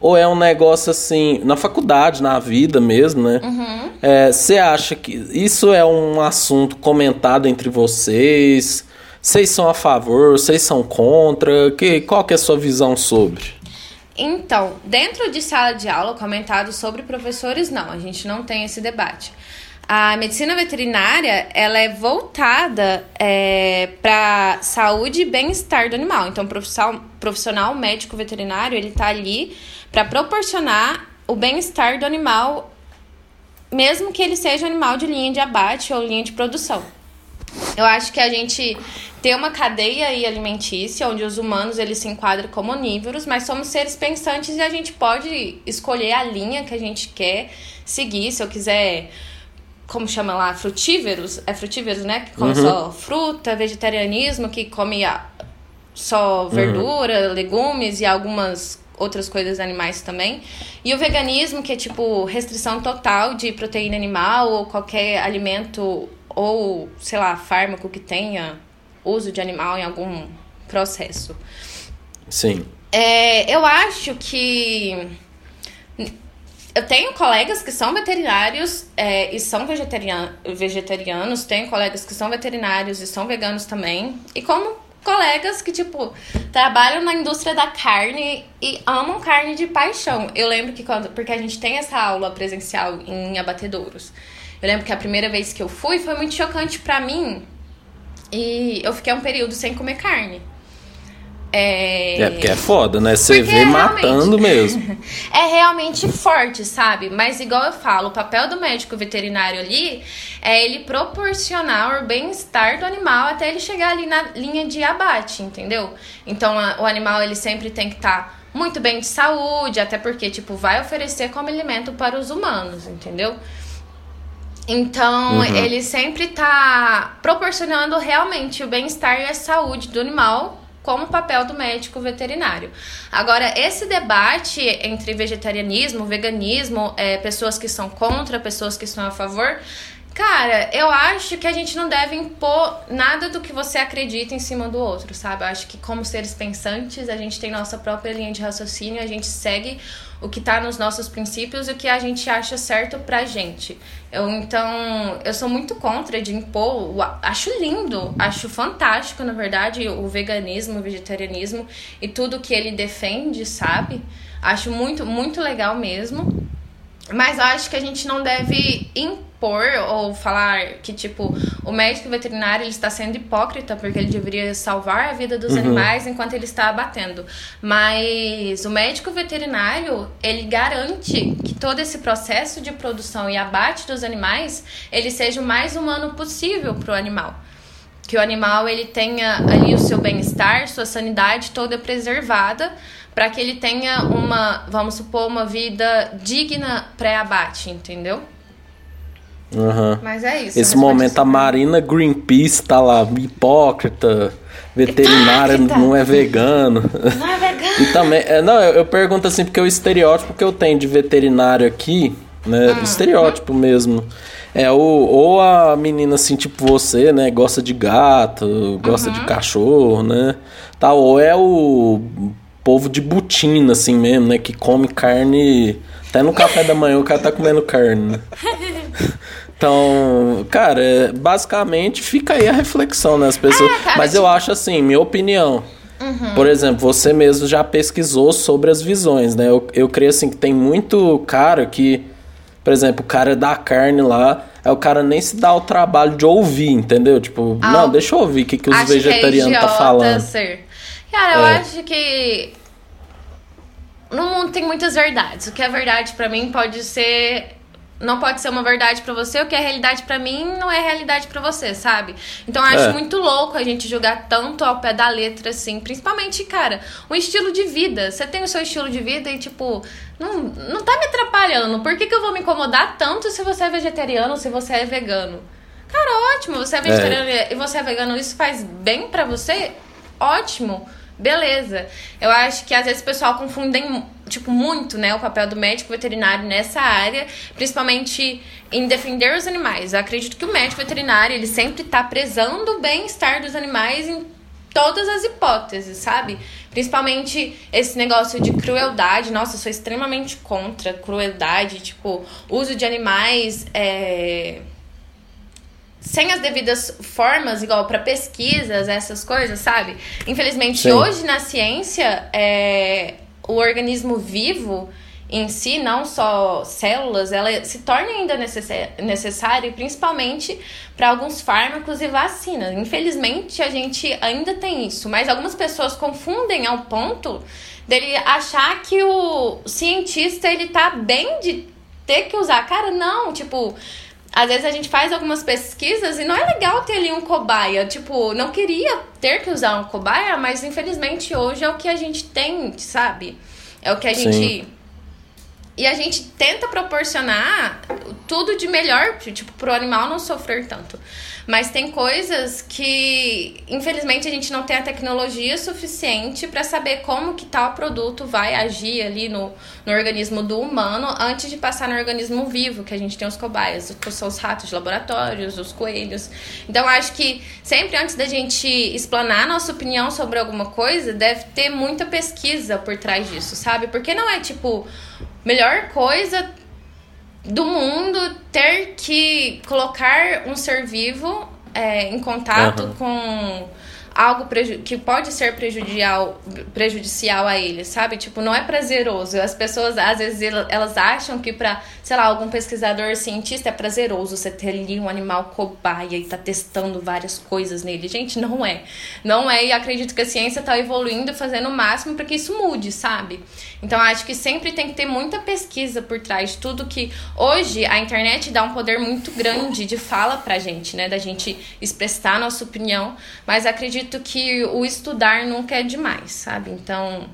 Ou é um negócio assim, na faculdade, na vida mesmo, né? Uhum. Você é, acha que isso é um assunto comentado entre vocês? Vocês são a favor? Vocês são contra? Que, qual que é a sua visão sobre? Então, dentro de sala de aula, comentado sobre professores, não, a gente não tem esse debate. A medicina veterinária ela é voltada é, para saúde e bem-estar do animal. Então, o profissional, profissional médico veterinário ele está ali para proporcionar o bem-estar do animal, mesmo que ele seja um animal de linha de abate ou linha de produção. Eu acho que a gente tem uma cadeia alimentícia onde os humanos eles se enquadram como onívoros, mas somos seres pensantes e a gente pode escolher a linha que a gente quer seguir. Se eu quiser como chama lá, frutíveros, é frutíveros, né? Que come uhum. só fruta, vegetarianismo, que come só uhum. verdura, uhum. legumes e algumas outras coisas animais também. E o veganismo, que é tipo restrição total de proteína animal ou qualquer alimento ou, sei lá, fármaco que tenha uso de animal em algum processo. Sim. É, eu acho que eu tenho colegas que são veterinários é, e são vegetarian, vegetarianos, tenho colegas que são veterinários e são veganos também. E como colegas que, tipo, trabalham na indústria da carne e amam carne de paixão. Eu lembro que quando. Porque a gente tem essa aula presencial em abatedouros. Eu lembro que a primeira vez que eu fui foi muito chocante para mim. E eu fiquei um período sem comer carne. É... é, porque é foda, né? Você vê é matando mesmo. <laughs> É realmente forte, sabe? Mas igual eu falo, o papel do médico veterinário ali é ele proporcionar o bem-estar do animal até ele chegar ali na linha de abate, entendeu? Então a, o animal ele sempre tem que estar tá muito bem de saúde, até porque, tipo, vai oferecer como alimento para os humanos, entendeu? Então, uhum. ele sempre tá proporcionando realmente o bem-estar e a saúde do animal como o papel do médico veterinário. Agora, esse debate entre vegetarianismo, veganismo, é, pessoas que são contra, pessoas que são a favor, Cara, eu acho que a gente não deve impor nada do que você acredita em cima do outro, sabe? Eu acho que como seres pensantes, a gente tem nossa própria linha de raciocínio, a gente segue o que tá nos nossos princípios e o que a gente acha certo pra gente. Eu, então, eu sou muito contra de impor, acho lindo, acho fantástico, na verdade, o veganismo, o vegetarianismo e tudo que ele defende, sabe? Acho muito, muito legal mesmo. Mas eu acho que a gente não deve impor ou falar que, tipo, o médico veterinário ele está sendo hipócrita porque ele deveria salvar a vida dos uhum. animais enquanto ele está abatendo. Mas o médico veterinário, ele garante que todo esse processo de produção e abate dos animais, ele seja o mais humano possível para o animal que o animal ele tenha ali o seu bem-estar, sua sanidade toda preservada, para que ele tenha uma, vamos supor, uma vida digna pré-abate, entendeu? Uhum. Mas é isso. Esse momento a Marina Greenpeace tá lá, hipócrita, veterinária, hipócrita. não é vegano. Não é vegano. e também, é, não, eu, eu, pergunto assim, porque o estereótipo que eu tenho de veterinário aqui, né, hum. estereótipo mesmo, é o, ou a menina assim, tipo você, né, gosta de gato, gosta uhum. de cachorro, né, tal, ou é o povo de butina, assim mesmo, né? Que come carne. Até no café da manhã o cara tá comendo carne, né? <laughs> Então, cara, é, basicamente fica aí a reflexão, né? As pessoas. É, cara, Mas eu tipo... acho assim, minha opinião. Uhum. Por exemplo, você mesmo já pesquisou sobre as visões, né? Eu, eu creio assim que tem muito cara que por exemplo, o cara é da carne lá, aí o cara nem se dá o trabalho de ouvir, entendeu? Tipo, ah, não, deixa eu ouvir o que, que os vegetarianos estão tá falando. Ser. Cara, eu é. acho que no mundo tem muitas verdades. O que é verdade para mim pode ser não pode ser uma verdade para você, o que é realidade para mim não é realidade para você, sabe? Então eu acho é. muito louco a gente jogar tanto ao pé da letra assim, principalmente, cara, um estilo de vida. Você tem o seu estilo de vida e tipo, não, não tá me atrapalhando. Por que, que eu vou me incomodar tanto se você é vegetariano, se você é vegano? Cara, ótimo, você é vegetariano é. e você é vegano, isso faz bem para você? Ótimo. Beleza. Eu acho que às vezes o pessoal confundem, tipo, muito, né, o papel do médico veterinário nessa área, principalmente em defender os animais. Eu acredito que o médico veterinário, ele sempre tá prezando o bem-estar dos animais em todas as hipóteses, sabe? Principalmente esse negócio de crueldade. Nossa, eu sou extremamente contra crueldade, tipo, uso de animais, é sem as devidas formas, igual para pesquisas, essas coisas, sabe? Infelizmente, Sim. hoje na ciência, é, o organismo vivo em si, não só células, ela se torna ainda necessária, principalmente para alguns fármacos e vacinas. Infelizmente, a gente ainda tem isso, mas algumas pessoas confundem ao ponto dele achar que o cientista ele tá bem de ter que usar. Cara, não, tipo, às vezes a gente faz algumas pesquisas e não é legal ter ali um cobaia. Tipo, não queria ter que usar um cobaia, mas infelizmente hoje é o que a gente tem, sabe? É o que a Sim. gente. E a gente tenta proporcionar tudo de melhor, tipo, pro animal não sofrer tanto. Mas tem coisas que, infelizmente, a gente não tem a tecnologia suficiente para saber como que tal produto vai agir ali no, no organismo do humano antes de passar no organismo vivo, que a gente tem os cobaias, que são os ratos de laboratórios, os coelhos. Então, acho que sempre antes da gente explanar nossa opinião sobre alguma coisa, deve ter muita pesquisa por trás disso, sabe? Porque não é tipo melhor coisa do mundo ter que colocar um ser vivo é, em contato uhum. com algo que pode ser prejudicial, prejudicial a ele, sabe? Tipo, não é prazeroso. As pessoas, às vezes, elas acham que para, sei lá, algum pesquisador cientista é prazeroso você ter ali um animal cobaia e tá testando várias coisas nele. Gente, não é. Não é, e acredito que a ciência tá evoluindo, fazendo o máximo para que isso mude, sabe? Então, acho que sempre tem que ter muita pesquisa por trás de tudo que... Hoje, a internet dá um poder muito grande de fala pra gente, né? Da gente expressar nossa opinião, mas acredito acredito que o estudar nunca é demais, sabe? Então,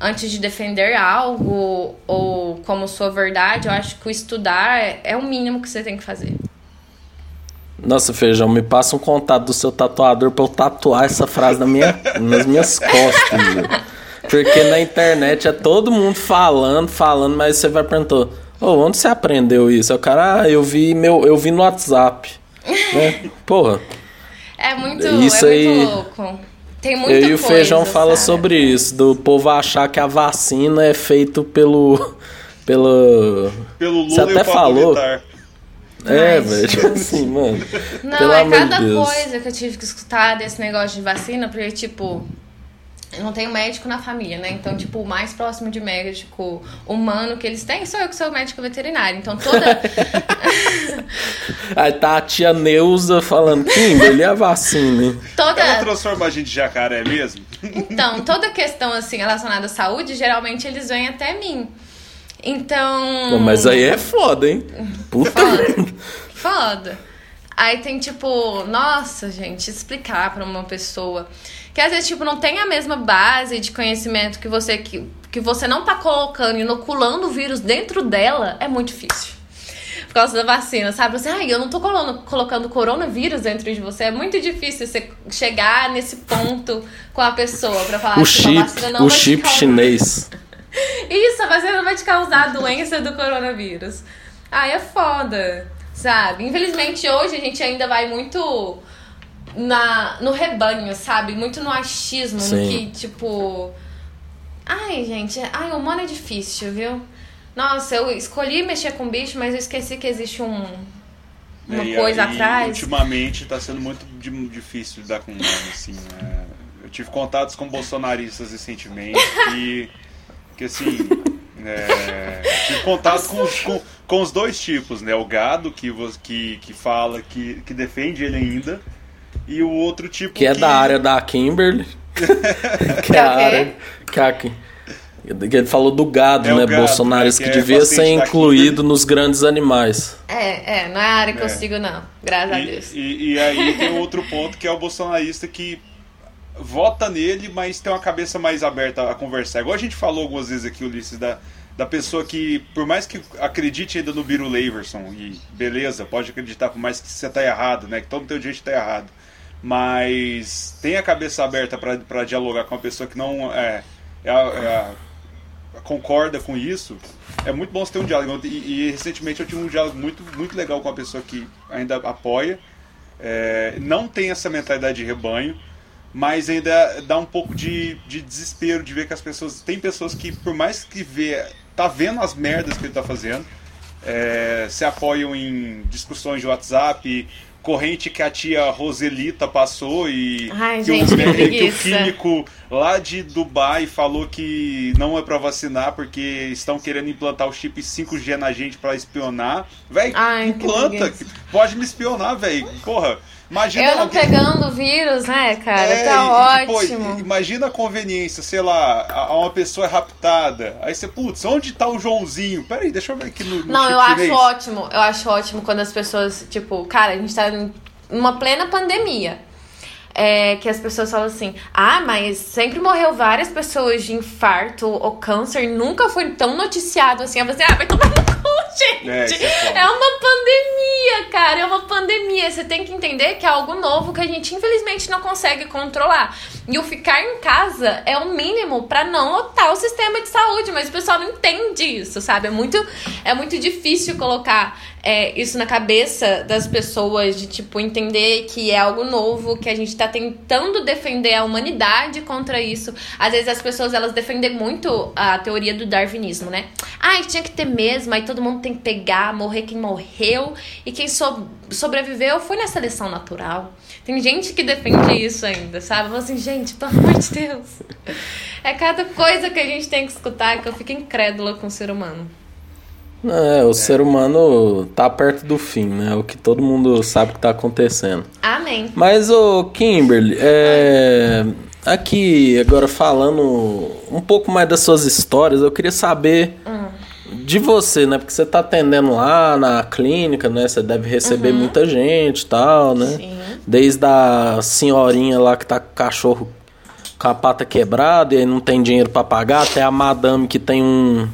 antes de defender algo ou como sua verdade, eu acho que o estudar é o mínimo que você tem que fazer. Nossa, Feijão, me passa um contato do seu tatuador pra eu tatuar essa frase na minha, <laughs> nas minhas costas. Viu? Porque na internet é todo mundo falando, falando, mas você vai perguntar, oh, onde você aprendeu isso? O cara, ah, eu vi meu, eu vi no WhatsApp. <laughs> né? Porra. É muito, isso é aí, muito louco. Tem muita eu e o Feijão fala sobre isso, do povo achar que a vacina é feito pelo. pelo. Pelo Lula Você até falou. Militar. É, velho, tipo assim, mano. Não, é cada coisa que eu tive que escutar desse negócio de vacina, porque, tipo, eu não tenho médico na família, né? Então, tipo, o mais próximo de médico humano que eles têm sou eu que sou médico veterinário. Então, toda. <laughs> Aí tá a tia Neuza falando, Kimberly, é a vacina. Toda... Ela transforma a gente de jacaré mesmo? Então, toda questão, assim, relacionada à saúde, geralmente eles vêm até mim. Então. Pô, mas aí é foda, hein? Puta. Foda. foda. Aí tem tipo, nossa, gente, explicar para uma pessoa que às vezes, tipo, não tem a mesma base de conhecimento que você que, que você não tá colocando, inoculando o vírus dentro dela, é muito difícil. Por causa da vacina, sabe? Você, ai, eu não tô colocando, colocando coronavírus dentro de você. É muito difícil você chegar nesse ponto com a pessoa pra falar o que chip, a vacina não o vai chip chinês. <laughs> Isso, a vacina não vai te causar a doença do coronavírus. Ai, é foda, sabe? Infelizmente, hoje a gente ainda vai muito na, no rebanho, sabe? Muito no achismo, Sim. no que, tipo. Ai, gente, ai, o humano é difícil, viu? Nossa, eu escolhi mexer com bicho, mas eu esqueci que existe um. Uma é, coisa e, atrás. ultimamente tá sendo muito difícil lidar com humano, assim. Né? Eu tive contatos com bolsonaristas recentemente e. Que assim. É, tive contato com, com, com, os dois tipos, né? O gado, que, que, que fala, que, que defende ele ainda, e o outro tipo que... é da área da Kimberly. <laughs> que é a área... Que a, ele falou do gado, é né? Gado, Bolsonarista, que, que é devia ser incluído nos grandes animais. É, é, não é a área que é. eu sigo, não. Graças e, a Deus. E, e aí tem outro ponto que é o bolsonarista que vota nele, mas tem uma cabeça mais aberta a conversar. Igual a gente falou algumas vezes aqui, Ulisses, da, da pessoa que, por mais que acredite ainda no Biro Leverson, e beleza, pode acreditar, por mais que você tá errado, né? Que todo teu jeito tá errado. Mas tem a cabeça aberta para dialogar com uma pessoa que não é, é, é concorda com isso, é muito bom você ter um diálogo. E, e, recentemente eu tive um diálogo muito, muito legal com uma pessoa que ainda apoia, é, não tem essa mentalidade de rebanho, mas ainda dá um pouco de, de desespero de ver que as pessoas. Tem pessoas que, por mais que vê, tá vendo as merdas que ele tá fazendo, é, se apoiam em discussões de WhatsApp, corrente que a tia Roselita passou e Ai, que, gente, o, que, o, químico lá de Dubai falou que não é para vacinar porque estão querendo implantar o chip 5G na gente para espionar. Véi, implanta, pode me espionar, velho. Porra. Imagina eu não alguém... pegando o vírus, né, cara? É, tá e, ótimo. Pô, imagina a conveniência, sei lá, uma pessoa é raptada. Aí você, putz, onde tá o Joãozinho? Peraí, deixa eu ver aqui no. no não, eu acho ótimo. Eu acho ótimo quando as pessoas, tipo, cara, a gente tá numa plena pandemia. É, que as pessoas falam assim: ah, mas sempre morreu várias pessoas de infarto ou câncer, nunca foi tão noticiado assim. Falei assim: ah, vai tomar no gente. É, é, é uma pandemia, cara, é uma pandemia. Você tem que entender que é algo novo que a gente infelizmente não consegue controlar. E o ficar em casa é o mínimo para não lotar o sistema de saúde, mas o pessoal não entende isso, sabe? É muito, é muito difícil colocar é, isso na cabeça das pessoas, de tipo, entender que é algo novo, que a gente tá tentando defender a humanidade contra isso. Às vezes as pessoas elas defendem muito a teoria do darwinismo, né? Ah, tinha que ter mesmo, aí todo mundo tem que pegar, morrer quem morreu, e quem so sobreviveu foi na seleção natural. Tem gente que defende isso ainda, sabe? Fala assim, gente, pelo amor de Deus. É cada coisa que a gente tem que escutar que eu fico incrédula com o ser humano. É, o é. ser humano tá perto do fim, né? O que todo mundo sabe que tá acontecendo. Amém. Mas, o Kimberly, é... aqui, agora falando um pouco mais das suas histórias, eu queria saber hum. De você, né? Porque você tá atendendo lá na clínica, né? Você deve receber uhum. muita gente e tal, né? Sim. Desde a senhorinha lá que tá com o cachorro com a pata quebrada e aí não tem dinheiro para pagar, até a madame que tem um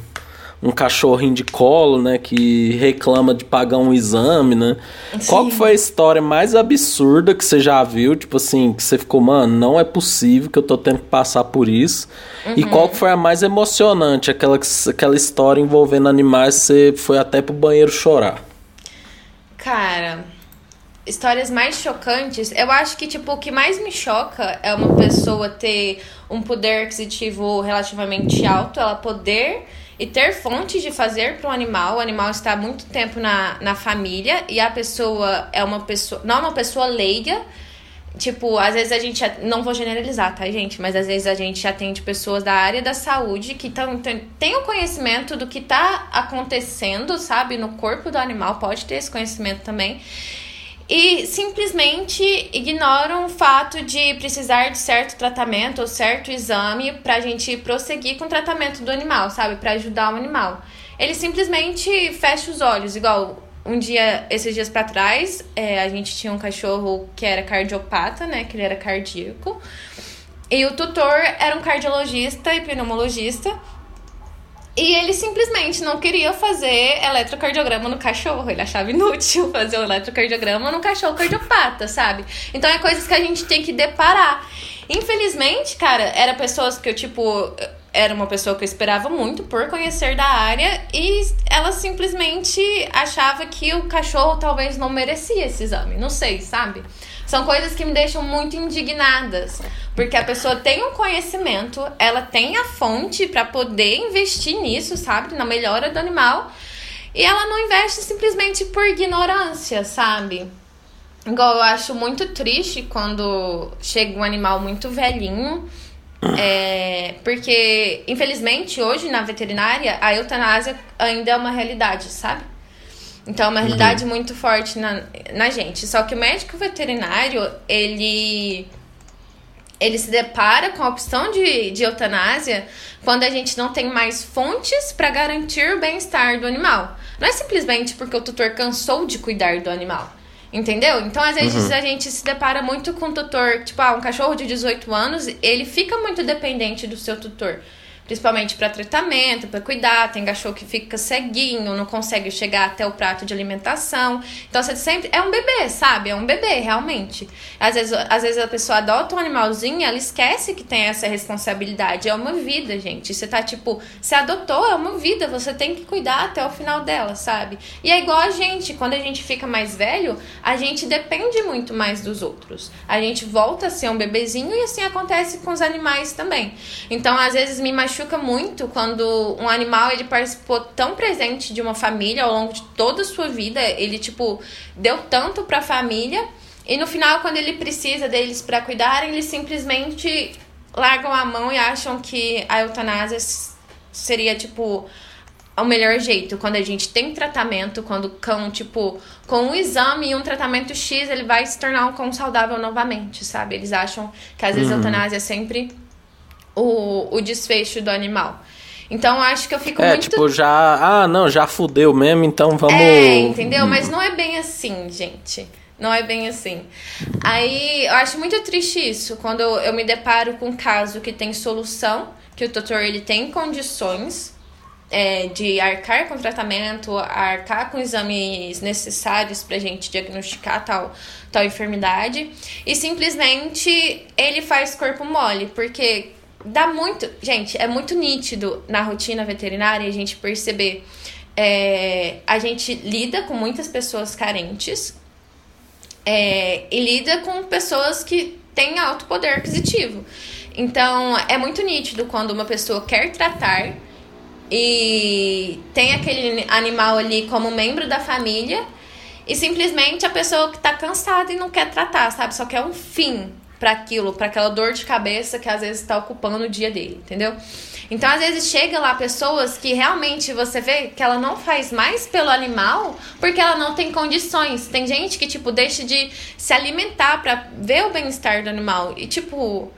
um cachorrinho de colo, né, que reclama de pagar um exame, né? Sim. Qual foi a história mais absurda que você já viu, tipo assim, que você ficou, mano, não é possível que eu tô tendo que passar por isso? Uhum. E qual foi a mais emocionante, aquela, aquela história envolvendo animais, você foi até pro banheiro chorar? Cara, histórias mais chocantes, eu acho que, tipo, o que mais me choca é uma pessoa ter um poder aquisitivo relativamente alto, ela poder e ter fontes de fazer para o animal. O animal está muito tempo na, na família e a pessoa é uma pessoa, não é uma pessoa leiga. Tipo, às vezes a gente. Não vou generalizar, tá, gente? Mas às vezes a gente atende pessoas da área da saúde que tão, tem o conhecimento do que está acontecendo, sabe? No corpo do animal, pode ter esse conhecimento também e simplesmente ignoram o fato de precisar de certo tratamento ou certo exame para a gente prosseguir com o tratamento do animal, sabe? Para ajudar o animal. Ele simplesmente fecha os olhos, igual um dia, esses dias para trás, é, a gente tinha um cachorro que era cardiopata, né? Que ele era cardíaco. E o tutor era um cardiologista e pneumologista. E ele simplesmente não queria fazer eletrocardiograma no cachorro. Ele achava inútil <laughs> fazer o eletrocardiograma no cachorro cardiopata, sabe? Então é coisas que a gente tem que deparar. Infelizmente, cara, era pessoas que eu, tipo, era uma pessoa que eu esperava muito por conhecer da área e ela simplesmente achava que o cachorro talvez não merecia esse exame. Não sei, sabe? São coisas que me deixam muito indignadas. Porque a pessoa tem um conhecimento, ela tem a fonte para poder investir nisso, sabe? Na melhora do animal. E ela não investe simplesmente por ignorância, sabe? Igual eu acho muito triste quando chega um animal muito velhinho É, porque, infelizmente, hoje na veterinária, a eutanásia ainda é uma realidade, sabe? Então é uma realidade uhum. muito forte na, na gente. Só que o médico veterinário, ele ele se depara com a opção de, de eutanásia quando a gente não tem mais fontes para garantir o bem-estar do animal. Não é simplesmente porque o tutor cansou de cuidar do animal. Entendeu? Então, às vezes, uhum. a gente se depara muito com o tutor, tipo, ah, um cachorro de 18 anos, ele fica muito dependente do seu tutor principalmente para tratamento, para cuidar. Tem cachorro que fica ceguinho, não consegue chegar até o prato de alimentação. Então você sempre é um bebê, sabe? É um bebê realmente. Às vezes, às vezes a pessoa adota um animalzinho, ela esquece que tem essa responsabilidade. É uma vida, gente. Você tá tipo, você adotou, é uma vida, você tem que cuidar até o final dela, sabe? E é igual a gente, quando a gente fica mais velho, a gente depende muito mais dos outros. A gente volta a ser um bebezinho e assim acontece com os animais também. Então, às vezes me machuca machuca muito quando um animal ele participou tão presente de uma família ao longo de toda a sua vida, ele tipo deu tanto para a família e no final quando ele precisa deles para cuidar, eles simplesmente largam a mão e acham que a eutanásia seria tipo o melhor jeito, quando a gente tem tratamento, quando o cão, tipo, com um exame e um tratamento X, ele vai se tornar um cão saudável novamente, sabe? Eles acham que às vezes uhum. a eutanásia é sempre o, o desfecho do animal. Então acho que eu fico é, muito. tipo, já. Ah, não, já fudeu mesmo, então vamos. É, entendeu? Mas não é bem assim, gente. Não é bem assim. Aí eu acho muito triste isso, quando eu me deparo com um caso que tem solução, que o doutor ele tem condições é, de arcar com tratamento, arcar com exames necessários pra gente diagnosticar tal, tal enfermidade, e simplesmente ele faz corpo mole, porque dá muito. Gente, é muito nítido na rotina veterinária a gente perceber. É, a gente lida com muitas pessoas carentes é, e lida com pessoas que têm alto poder aquisitivo. Então, é muito nítido quando uma pessoa quer tratar e tem aquele animal ali como membro da família e simplesmente a pessoa que tá cansada e não quer tratar, sabe? Só quer um fim para aquilo, para aquela dor de cabeça que às vezes está ocupando o dia dele, entendeu? Então, às vezes chega lá pessoas que realmente você vê que ela não faz mais pelo animal porque ela não tem condições. Tem gente que tipo deixa de se alimentar para ver o bem-estar do animal e tipo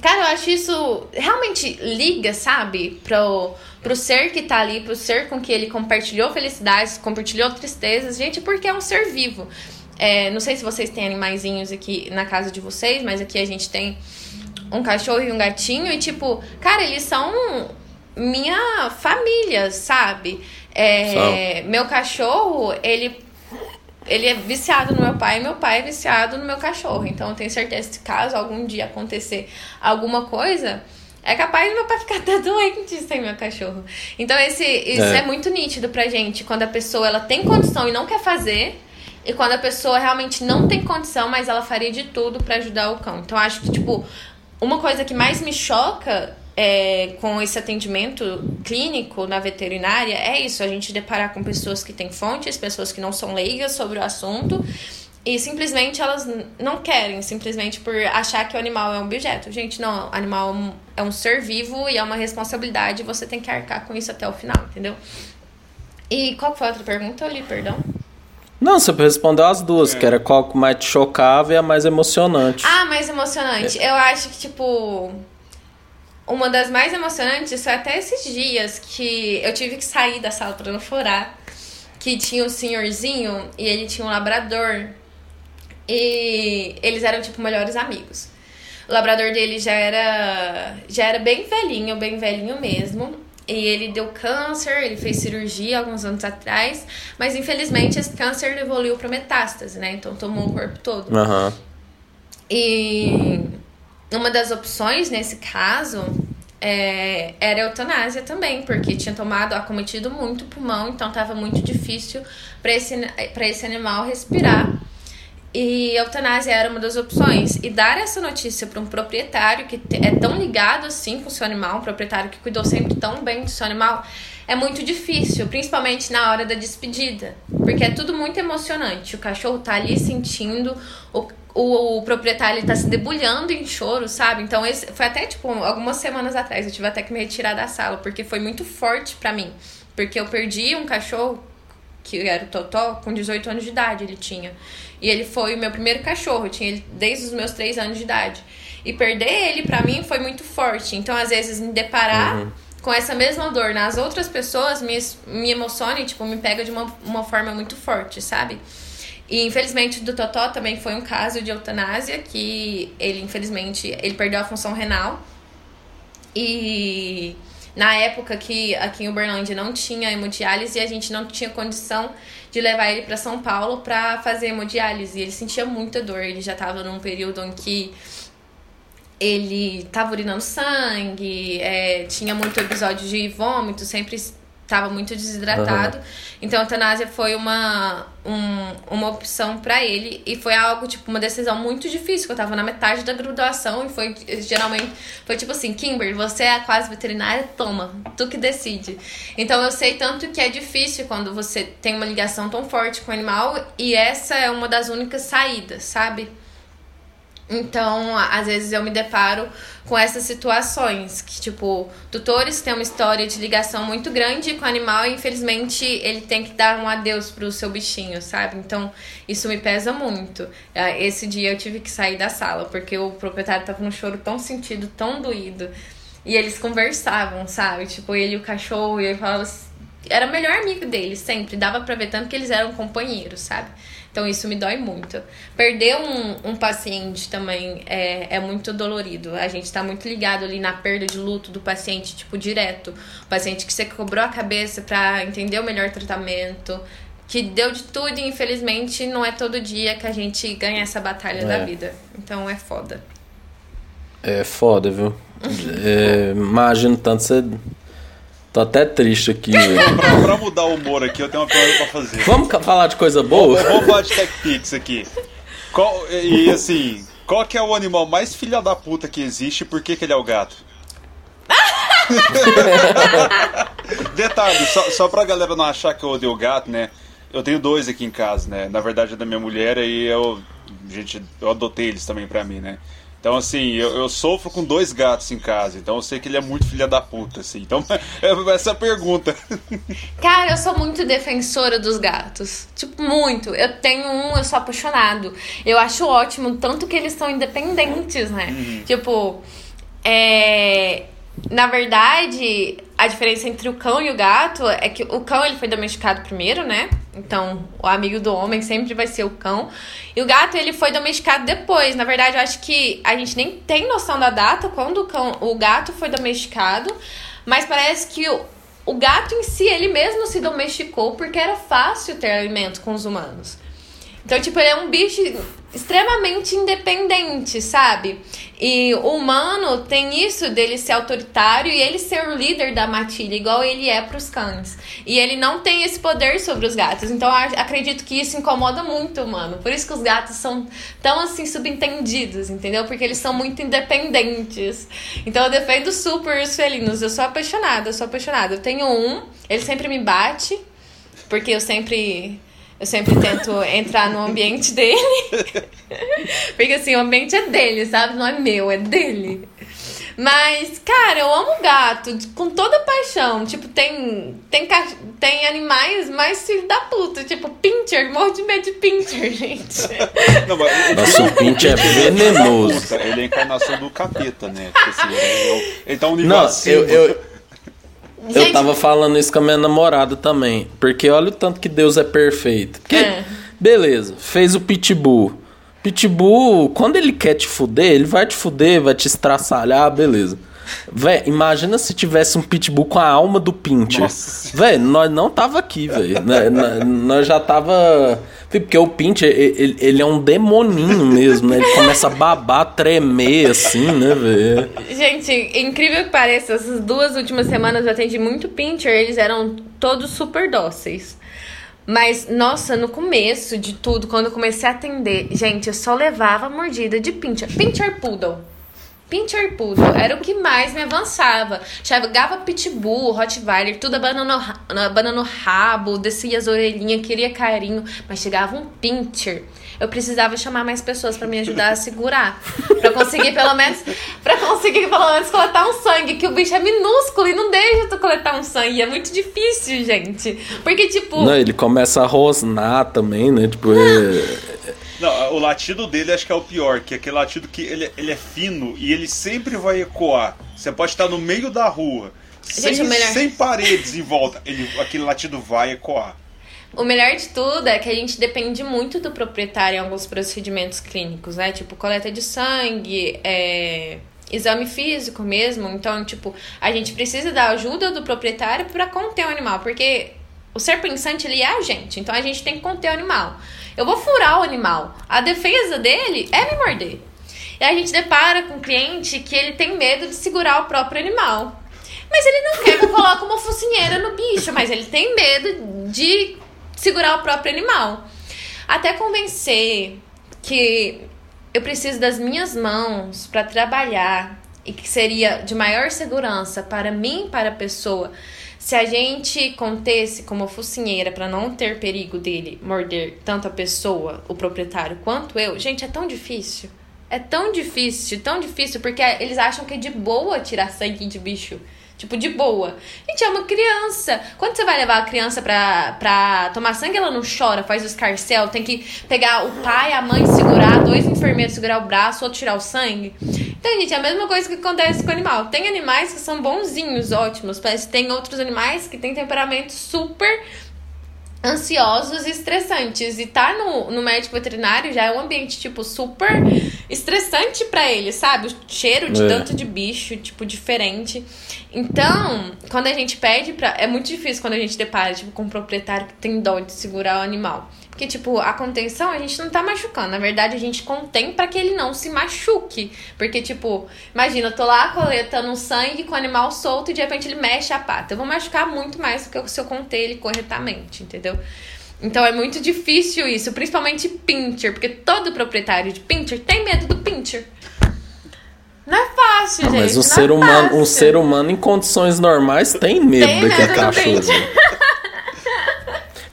Cara, eu acho isso realmente liga, sabe, pro, pro ser que tá ali, pro ser com que ele compartilhou felicidades, compartilhou tristezas, gente, porque é um ser vivo. É, não sei se vocês têm animaizinhos aqui na casa de vocês, mas aqui a gente tem um cachorro e um gatinho. E, tipo, cara, eles são minha família, sabe? É, meu cachorro, ele, ele é viciado no meu pai e meu pai é viciado no meu cachorro. Então, eu tenho certeza que caso algum dia acontecer alguma coisa, é capaz do meu pai <laughs> ficar até doente sem meu cachorro. Então, esse, isso é. é muito nítido pra gente. Quando a pessoa ela tem condição e não quer fazer e quando a pessoa realmente não tem condição, mas ela faria de tudo para ajudar o cão. Então acho que, tipo, uma coisa que mais me choca é, com esse atendimento clínico na veterinária é isso: a gente deparar com pessoas que têm fontes, pessoas que não são leigas sobre o assunto. E simplesmente elas não querem, simplesmente por achar que o animal é um objeto. Gente, não, o animal é um ser vivo e é uma responsabilidade, você tem que arcar com isso até o final, entendeu? E qual foi a outra pergunta ali, perdão? Não, você respondeu as duas, é. que era qual que mais te chocava e a mais emocionante. Ah, mais emocionante. É. Eu acho que, tipo. Uma das mais emocionantes foi até esses dias que eu tive que sair da sala pra não chorar. Que tinha um senhorzinho e ele tinha um labrador. E eles eram, tipo, melhores amigos. O labrador dele já era, já era bem velhinho, bem velhinho mesmo. E ele deu câncer, ele fez cirurgia alguns anos atrás, mas infelizmente esse câncer evoluiu para metástase, né? Então tomou o corpo todo. Uhum. E uma das opções nesse caso é, era eutanásia também, porque tinha tomado, acometido muito pulmão, então estava muito difícil para esse, esse animal respirar e eutanásia era uma das opções. E dar essa notícia para um proprietário que é tão ligado assim com o seu animal, um proprietário que cuidou sempre tão bem do seu animal, é muito difícil, principalmente na hora da despedida. Porque é tudo muito emocionante. O cachorro tá ali sentindo, o, o, o proprietário tá se debulhando em choro, sabe? Então esse foi até tipo algumas semanas atrás, eu tive até que me retirar da sala, porque foi muito forte para mim. Porque eu perdi um cachorro que era o Totó, com 18 anos de idade ele tinha. E ele foi o meu primeiro cachorro, eu tinha ele desde os meus 3 anos de idade. E perder ele para mim foi muito forte. Então, às vezes, me deparar uhum. com essa mesma dor nas outras pessoas me, me emociona e, tipo, me pega de uma, uma forma muito forte, sabe? E infelizmente do Totó também foi um caso de eutanásia que ele infelizmente ele perdeu a função renal. E na época que aqui em Uberlândia não tinha hemodiálise e a gente não tinha condição de levar ele para São Paulo para fazer hemodiálise. Ele sentia muita dor, ele já estava num período em que ele estava urinando sangue, é, tinha muito episódio de vômito, sempre estava muito desidratado. Uhum. Então a eutanásia foi uma, um, uma opção para ele e foi algo tipo uma decisão muito difícil, que eu tava na metade da graduação e foi geralmente foi tipo assim, Kimber, você é a quase veterinária, toma, tu que decide. Então eu sei tanto que é difícil quando você tem uma ligação tão forte com o animal e essa é uma das únicas saídas, sabe? Então, às vezes eu me deparo com essas situações que, tipo, tutores têm uma história de ligação muito grande com o animal e, infelizmente, ele tem que dar um adeus pro seu bichinho, sabe? Então, isso me pesa muito. Ah, esse dia eu tive que sair da sala porque o proprietário tava num choro tão sentido, tão doído. E eles conversavam, sabe? Tipo, ele e o cachorro, e ele falava assim, era o melhor amigo dele, sempre. Dava pra ver tanto que eles eram companheiros, sabe? Então isso me dói muito. Perder um, um paciente também é, é muito dolorido. A gente tá muito ligado ali na perda de luto do paciente, tipo, direto. O paciente que você cobrou a cabeça para entender o melhor tratamento, que deu de tudo e infelizmente não é todo dia que a gente ganha essa batalha é. da vida. Então é foda. É foda, viu? é, imagino tanto você Tô até triste aqui, <laughs> pra, pra, mudar o humor aqui, eu tenho uma pergunta pra fazer. Vamos falar de coisa boa? Vamos, vamos falar de TechPix aqui. Qual, e assim, qual que é o animal mais filha da puta que existe e por que, que ele é o gato? <laughs> Detalhe, só, só pra galera não achar que eu odeio o gato, né? Eu tenho dois aqui em casa, né? Na verdade é da minha mulher e eu, gente, eu adotei eles também pra mim, né? Então, assim, eu, eu, sofro com dois gatos em casa, então eu sei que ele é muito filha da puta, assim. Então, <laughs> é essa pergunta. Cara, eu sou muito defensora dos gatos. Tipo, muito. Eu tenho um, eu sou apaixonado. Eu acho ótimo, tanto que eles são independentes, né? Uhum. Tipo, é na verdade, a diferença entre o cão e o gato é que o cão ele foi domesticado primeiro, né? Então, o amigo do homem sempre vai ser o cão. E o gato ele foi domesticado depois. Na verdade, eu acho que a gente nem tem noção da data quando o cão, o gato foi domesticado, mas parece que o, o gato em si ele mesmo se domesticou porque era fácil ter alimento com os humanos. Então, tipo, ele é um bicho extremamente independente, sabe? E o humano tem isso dele ser autoritário e ele ser o líder da matilha, igual ele é para os cães. E ele não tem esse poder sobre os gatos. Então acredito que isso incomoda muito o humano. Por isso que os gatos são tão assim subentendidos, entendeu? Porque eles são muito independentes. Então eu defendo super os felinos. Eu sou apaixonada, eu sou apaixonada. Eu tenho um, ele sempre me bate, porque eu sempre eu sempre tento entrar no ambiente dele. <laughs> Porque assim, o ambiente é dele, sabe? Não é meu, é dele. Mas, cara, eu amo gato com toda paixão. Tipo, tem tem, tem animais mais filho da puta. Tipo, pincher, morro de medo de pincher, <laughs> gente. Não, mas, Nossa, o pincher é venenoso. Ele é a encarnação do capeta, né? Tipo assim, ele, ele tá um nível Não, acima. eu, eu, Gente... Eu tava falando isso com a minha namorada também. Porque olha o tanto que Deus é perfeito. Porque, é. beleza, fez o pitbull. Pitbull, quando ele quer te fuder, ele vai te fuder, vai te estraçalhar, beleza. Véi, imagina se tivesse um pitbull com a alma do Pincher. Véi, nós não tava aqui, velho. <laughs> nós já tava porque o Pincher, ele, ele, é um demoninho mesmo, né? Ele começa a babar, tremer, assim, né, velho? Gente, incrível que pareça, essas duas últimas semanas eu atendi muito Pincher, eles eram todos super dóceis. Mas, nossa, no começo de tudo, quando eu comecei a atender, gente, eu só levava mordida de Pincher. Pincher Poodle. Pincher Poodle era o que mais me avançava. Chegava Pitbull, Rottweiler, tudo abanando, abanando rabo, descia as orelhinhas, queria carinho, mas chegava um Pincher eu precisava chamar mais pessoas para me ajudar a segurar. para conseguir pelo menos. para conseguir pelo menos coletar um sangue. Que o bicho é minúsculo e não deixa tu coletar um sangue. É muito difícil, gente. Porque, tipo. Não, ele começa a rosnar também, né? Tipo, é. Não, o latido dele acho que é o pior, que é aquele latido que ele, ele é fino e ele sempre vai ecoar. Você pode estar no meio da rua, Gente, sem, melhor... sem paredes em volta, ele, aquele latido vai ecoar. O melhor de tudo é que a gente depende muito do proprietário em alguns procedimentos clínicos, né? Tipo, coleta de sangue, é, exame físico mesmo. Então, tipo, a gente precisa da ajuda do proprietário para conter o animal, porque o ser pensante ele é a gente, então a gente tem que conter o animal. Eu vou furar o animal. A defesa dele é me morder. E a gente depara com um cliente que ele tem medo de segurar o próprio animal. Mas ele não quer que eu coloque uma focinheira no bicho, mas ele tem medo de segurar o próprio animal. Até convencer que eu preciso das minhas mãos para trabalhar e que seria de maior segurança para mim para a pessoa se a gente contesse como focinheira para não ter perigo dele morder tanto a pessoa, o proprietário, quanto eu. Gente, é tão difícil. É tão difícil, tão difícil, porque eles acham que é de boa tirar sangue de bicho. Tipo, de boa. Gente, é uma criança. Quando você vai levar a criança pra, pra tomar sangue, ela não chora, faz o escarcel, tem que pegar o pai, a mãe segurar, dois enfermeiros segurar o braço, outro tirar o sangue. Então, gente, é a mesma coisa que acontece com o animal. Tem animais que são bonzinhos, ótimos, mas tem outros animais que têm temperamento super ansiosos e estressantes. E tá no, no médico veterinário já é um ambiente, tipo, super estressante para ele, sabe? O cheiro de é. tanto de bicho, tipo, diferente. Então, quando a gente pede pra. É muito difícil quando a gente depara, tipo, com um proprietário que tem dó de segurar o animal. Porque, tipo, a contenção a gente não tá machucando. Na verdade, a gente contém para que ele não se machuque. Porque, tipo, imagina, eu tô lá coletando sangue com o animal solto e de repente ele mexe a pata. Eu vou machucar muito mais do que se eu conter ele corretamente, entendeu? Então é muito difícil isso, principalmente pincher, porque todo proprietário de pincher tem medo do pincher. Não é fácil, gente. Mas um ser, é humano, um ser humano em condições normais tem medo tem daquele cachorro. <laughs>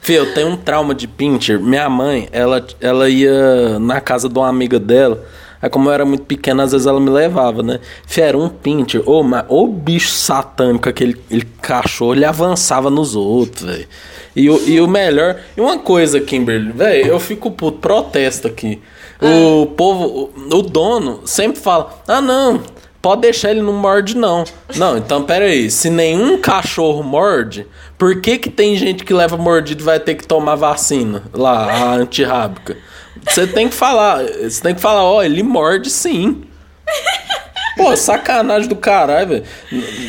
Fê, eu tenho um trauma de pincher. Minha mãe, ela, ela ia na casa de uma amiga dela. Aí, como eu era muito pequena, às vezes ela me levava, né? Fê, era um pincher. Ô, oh, oh, bicho satânico, aquele, aquele cachorro, ele avançava nos outros, velho. E, o, e o melhor. E uma coisa, Kimberly, velho, eu fico puto, protesto aqui. O ah. povo, o, o dono sempre fala: ah, não, pode deixar ele não morde, não. Não, então pera aí. Se nenhum cachorro morde, por que, que tem gente que leva mordido e vai ter que tomar vacina lá, a antirrábica? Você tem que falar, você tem que falar, ó, oh, ele morde sim. Pô, sacanagem do caralho, velho.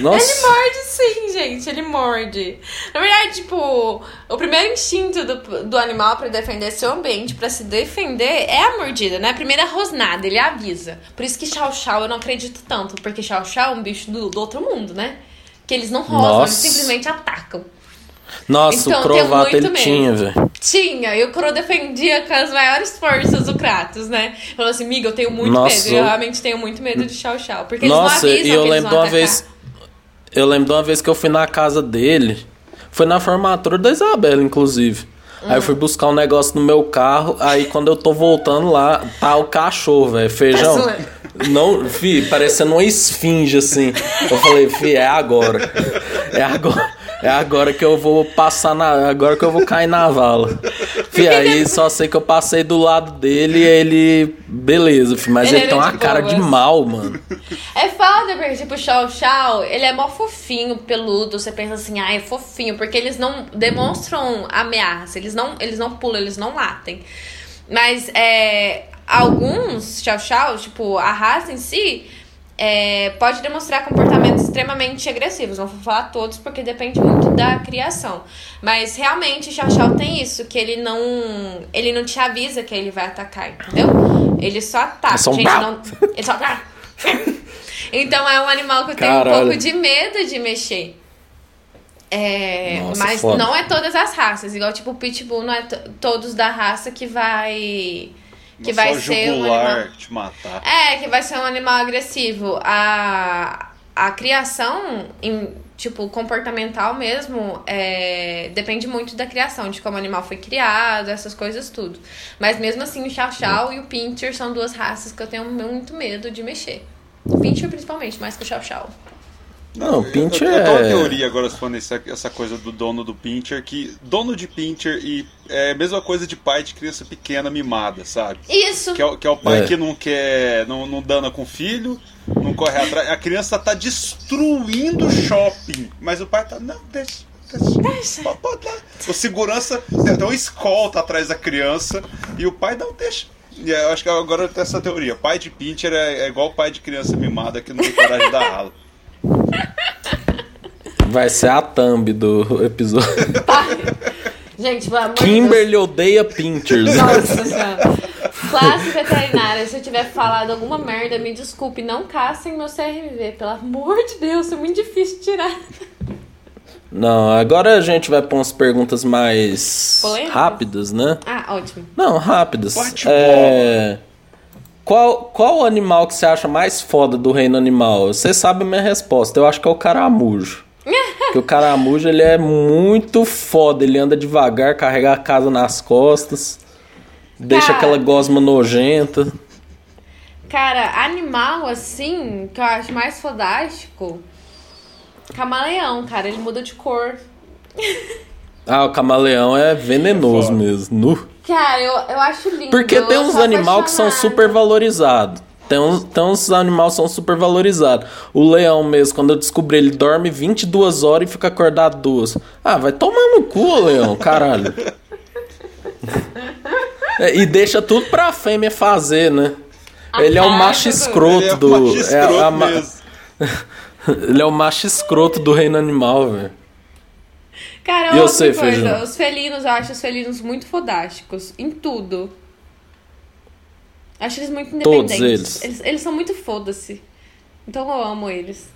Nossa. Ele morde sim, gente. Ele morde. Na verdade, tipo, o primeiro instinto do, do animal para defender seu ambiente, para se defender, é a mordida, né? A primeira rosnada, ele avisa. Por isso que Chau Chau eu não acredito tanto. Porque Chau Chau é um bicho do, do outro mundo, né? Que eles não rosnam, eles simplesmente atacam. Nossa, então, o Crovato ele medo. tinha, velho. Tinha, e o Cro defendia com as maiores forças o Kratos, né? Falou assim, amiga, eu tenho muito Nossa, medo. Eu... eu realmente tenho muito medo de Chau Chau. Porque Nossa, eles não avisam e eu lembro de uma vez. Eu lembro de uma vez que eu fui na casa dele. Foi na formatura da Isabela, inclusive. Uhum. Aí eu fui buscar um negócio no meu carro. Aí quando eu tô voltando lá, tá o cachorro, velho. Feijão. Não, fi, parecendo uma esfinge assim. Eu falei, fi, é agora. É agora. É agora que eu vou passar na. Agora que eu vou cair na vala. Fih, aí só sei que eu passei do lado dele e ele. Beleza, fi, mas ele, ele tem uma cara de mal, mano. É foda, porque, tipo, o Chau, ele é mó fofinho, peludo. Você pensa assim, ah, é fofinho, porque eles não demonstram ameaça, eles não, eles não pulam, eles não latem. Mas é, alguns Chau Chau, tipo, a raça em si é, pode demonstrar comportamentos extremamente agressivos. Não vou falar todos porque depende muito da criação. Mas realmente Chau Chau tem isso, que ele não. Ele não te avisa que ele vai atacar, entendeu? Ele só ataca. É só um Gente, não, ele só <laughs> Então é um animal que eu tenho Caralho. um pouco de medo de mexer. É, Nossa, mas foda. não é todas as raças. Igual tipo o Pitbull, não é todos da raça que vai que vai ser um animal... te matar. É, que vai ser um animal agressivo. A, a criação, em, tipo, comportamental mesmo, é, depende muito da criação, de como o animal foi criado, essas coisas tudo. Mas mesmo assim, o Chow Chow e o Pinscher são duas raças que eu tenho muito medo de mexer. O Pinscher principalmente, mais que o Chow Chow. Não, o Pincher eu, eu, é. Uma teoria agora falando essa, essa coisa do dono do Pincher, que dono de Pincher e é a mesma coisa de pai de criança pequena mimada, sabe? Isso. Que é, que é o pai é. que não quer, não, não dana com o filho, não corre atrás. A criança tá destruindo o shopping, mas o pai tá, não, deixa. Deixa. O segurança tem uma escolta atrás da criança e o pai não deixa. E eu acho que agora tem essa teoria. Pai de Pincher é, é igual pai de criança mimada que não tem coragem de dar rala. Vai ser a thumb do episódio. Gente, pelo amor Kimberly Deus. odeia Pinchers. Nossa senhora. Classe veterinária, se eu tiver falado alguma merda, me desculpe. Não caçem meu CRV, pelo amor de Deus, é muito difícil tirar. Não, agora a gente vai para umas perguntas mais Polêmicas? rápidas, né? Ah, ótimo. Não, rápidas. É... Qual, qual animal que você acha mais foda do reino animal? Você sabe a minha resposta. Eu acho que é o caramujo. <laughs> Porque o caramujo ele é muito foda. Ele anda devagar, carrega a casa nas costas, deixa cara, aquela gosma nojenta. Cara, animal assim, que eu acho mais fodástico. Camaleão, cara, ele muda de cor. <laughs> Ah, o camaleão é venenoso mesmo. Nu. Cara, eu, eu acho lindo. Porque tem uns animais que são super valorizados. Tem uns, tem uns animais que são super valorizados. O leão mesmo, quando eu descobri, ele dorme 22 horas e fica acordado duas. Ah, vai tomar no cu, leão, caralho. é, e deixa tudo pra fêmea fazer, né? Ele é o macho escroto é do. É <laughs> ele é o macho escroto do reino animal, velho. Cara, e outra sei, coisa, feijão? os felinos, eu acho os felinos muito fodásticos em tudo. Acho eles muito independentes. Todos eles. Eles, eles são muito foda-se. Então eu amo eles.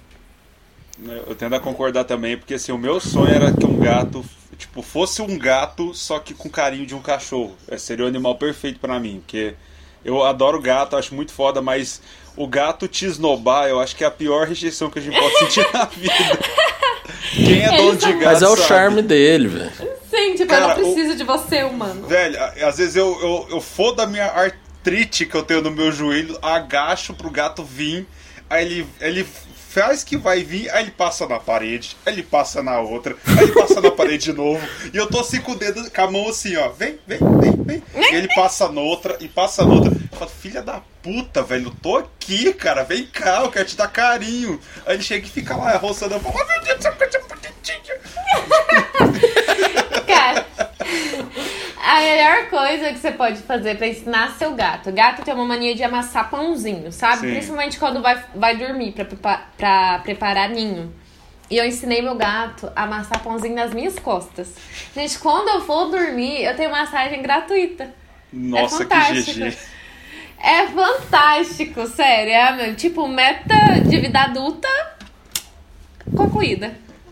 Eu tendo a concordar também, porque assim, o meu sonho era que um gato, tipo, fosse um gato, só que com carinho de um cachorro. É, seria o animal perfeito para mim, porque eu adoro gato, acho muito foda, mas o gato te esnobar, eu acho que é a pior rejeição que a gente pode sentir na vida. <laughs> Quem é dono de gato. Mas é o sabe? charme dele, velho. Sim, tipo, Cara, eu não preciso o... de você, humano. Velho, às vezes eu, eu, eu foda a minha artrite que eu tenho no meu joelho, agacho pro gato vir, aí ele, ele faz que vai vir, aí ele passa na parede, aí ele passa na outra, aí ele passa na parede de novo, e eu tô assim com o dedo, com a mão assim, ó, vem, vem, vem, vem. E ele passa noutra, e passa noutra. Eu falo, filha da puta, velho, eu tô aqui, cara, vem cá, eu quero te dar carinho. Aí ele chega e fica lá roçando, eu falo, oh, meu Deus, essa coisa bonitinha. cara, <laughs> a melhor coisa que você pode fazer para ensinar seu gato. O gato tem uma mania de amassar pãozinho, sabe? Sim. Principalmente quando vai, vai dormir pra, pra preparar ninho. E eu ensinei meu gato a amassar pãozinho nas minhas costas. Gente, quando eu for dormir, eu tenho massagem gratuita. Nossa, é que GG. É fantástico, sério. É, tipo, meta de vida adulta concluída.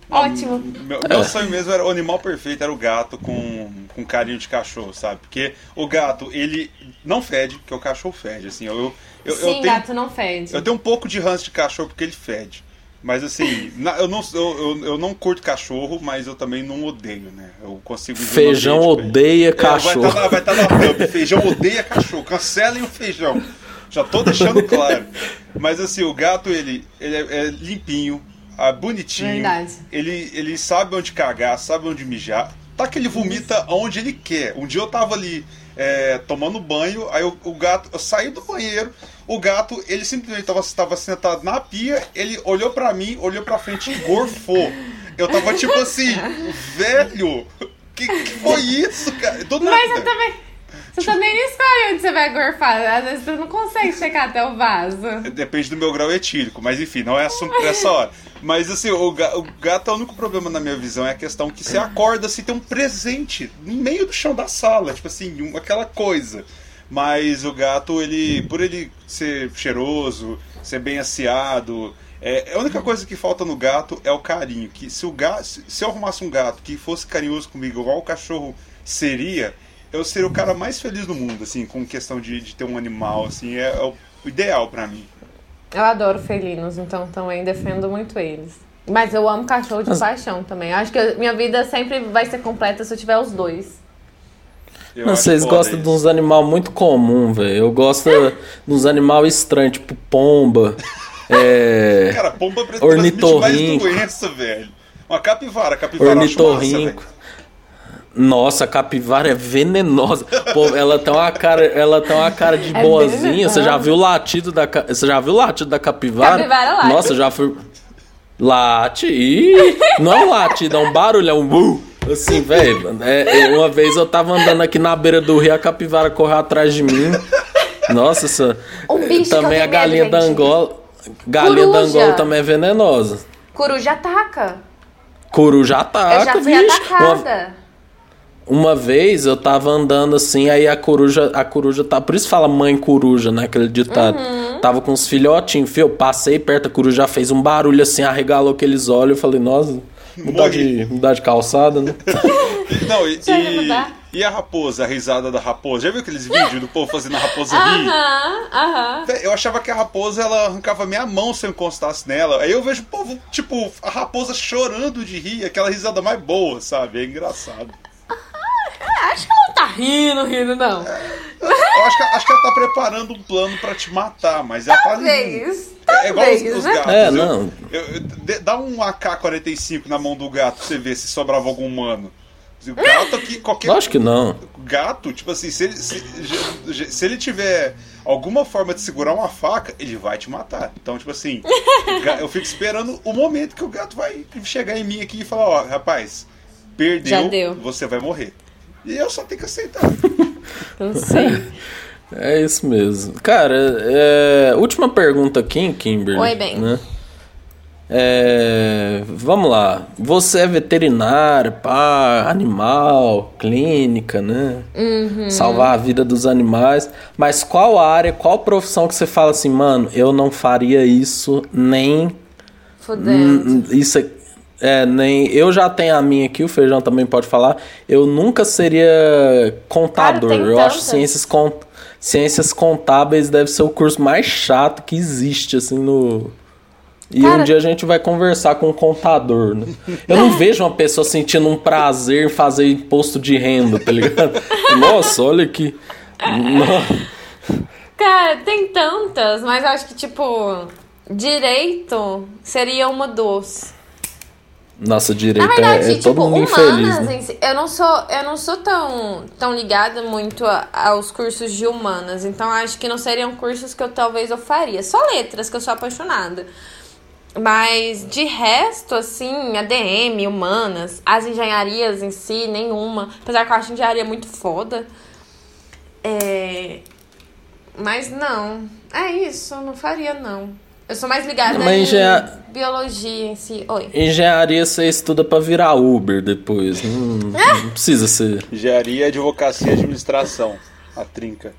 Ótimo. Meu, meu, sonho mesmo era o animal perfeito, era o gato com, com carinho de cachorro, sabe? Porque o gato, ele não fede, porque o cachorro fede, assim. Eu, eu, Sim, eu tenho, gato não fede. Eu tenho um pouco de ranço de cachorro porque ele fede. Mas assim, <laughs> eu não, eu, eu não curto cachorro, mas eu também não odeio, né? Eu consigo Feijão odeia cachorro. É, vai estar tá, tá na thumb. Feijão odeia cachorro. Cancelem o feijão. Já tô deixando claro. <laughs> Mas assim, o gato, ele, ele é, é limpinho, ah, bonitinho. Verdade. Ele, ele sabe onde cagar, sabe onde mijar. Tá que ele vomita onde ele quer. Um dia eu tava ali é, tomando banho, aí o, o, gato, eu saí do banheiro, o gato, ele simplesmente tava, tava sentado na pia, ele olhou para mim, olhou pra frente e gorfou. Eu tava tipo assim, <laughs> velho, que, que foi isso, cara? Do nada. Mas eu também. Você tipo, também não escolhe onde você vai gorfar. Às vezes você não consegue chegar até o vaso. Depende do meu grau etílico, mas enfim, não é assunto pra essa hora. Mas assim, o, o gato, o único problema na minha visão é a questão que você acorda assim, tem um presente no meio do chão da sala, tipo assim, um, aquela coisa. Mas o gato, ele, por ele ser cheiroso, ser bem assiado, é, a única coisa que falta no gato é o carinho. Que se o gato, se eu arrumasse um gato que fosse carinhoso comigo, igual o cachorro seria, eu seria o cara mais feliz do mundo, assim, com questão de, de ter um animal, assim, é, é o ideal para mim. Eu adoro felinos, então também defendo muito eles. Mas eu amo cachorro de Mas... paixão também. Acho que minha vida sempre vai ser completa se eu tiver os dois. Não, vocês gostam de uns animais muito comum, velho. Eu gosto <laughs> de uns animais estranhos, tipo pomba. <laughs> é... Cara, pomba ornitorrinco. mais doença, velho. Uma capivara, capivara Ornitorrinco. Nossa, a capivara é venenosa. Pô, ela tem uma cara, ela tem uma cara de é boazinha. Você já viu o latido da você já viu o latido da capivara? Capivara late. Nossa, já fui Late. Ih, não é um latido, é um barulho, é um bu. Assim, velho, é, é, uma vez eu tava andando aqui na beira do rio, a capivara correu atrás de mim. Nossa, essa, um bicho também a galinha medo, da Angola. Galinha Coruja. da Angola também é venenosa. Coruja ataca. Coruja ataca, Eu já fui bicho. atacada. Uma, uma vez eu tava andando assim, aí a coruja, a coruja tá. Por isso fala mãe coruja, né? Aquele ditado. Uhum. Tava com os filhotinhos, fio. Passei perto, a coruja já fez um barulho assim, arregalou aqueles olhos. Eu falei, nossa. Mudar de, mudar de calçada, né? <laughs> Não, e, e, e, a raposa, a risada da raposa? Já viu aqueles vídeos do povo fazendo a raposa rir? Aham, aham. Eu achava que a raposa, ela arrancava minha mão se eu encostasse nela. Aí eu vejo o povo, tipo, a raposa chorando de rir, aquela risada mais boa, sabe? É engraçado. Acho que ela não tá rindo, rindo, não. É, eu acho que, acho que ela tá preparando um plano pra te matar, mas ela Talvez. tá. Talvez, é igual os, os né? gatos. É, não. Eu, eu, dá um AK-45 na mão do gato pra você ver se sobrava algum humano. O gato aqui, qualquer. Acho que não. Gato, tipo assim, se ele, se, se ele tiver alguma forma de segurar uma faca, ele vai te matar. Então, tipo assim, <laughs> eu fico esperando o momento que o gato vai chegar em mim aqui e falar: Ó, rapaz, perdeu, você vai morrer. E eu só tenho que aceitar. <laughs> Não sei. É isso mesmo. Cara, é... última pergunta aqui, Kimberly. Oi, bem. Né? É... Vamos lá. Você é veterinário, pá, animal, clínica, né? Uhum. Salvar a vida dos animais. Mas qual área, qual profissão que você fala assim, mano, eu não faria isso nem. Fudendo. Isso aqui é, nem. Eu já tenho a minha aqui, o feijão também pode falar. Eu nunca seria contador. Cara, eu acho ciências, cont... ciências contábeis deve ser o curso mais chato que existe, assim, no. E Cara... um dia a gente vai conversar com um contador, né? Eu não <laughs> vejo uma pessoa sentindo um prazer em fazer imposto de renda, tá ligado? <laughs> Nossa, olha aqui. Cara, tem tantas, mas acho que, tipo, direito seria uma dos. Nossa direita verdade, é, é tipo, todo mundo infeliz. Né? Si, eu não sou, eu não sou tão, tão ligada muito a, aos cursos de humanas, então acho que não seriam cursos que eu talvez eu faria. Só letras, que eu sou apaixonada. Mas de resto, assim, ADM, humanas, as engenharias em si, nenhuma. Apesar que eu acho engenharia muito foda. É... Mas não. É isso, não faria não. Eu sou mais ligada não, em engenha... biologia em si. Oi. Engenharia você estuda para virar Uber depois. Não, não precisa ser. Engenharia, advocacia e administração. A trinca.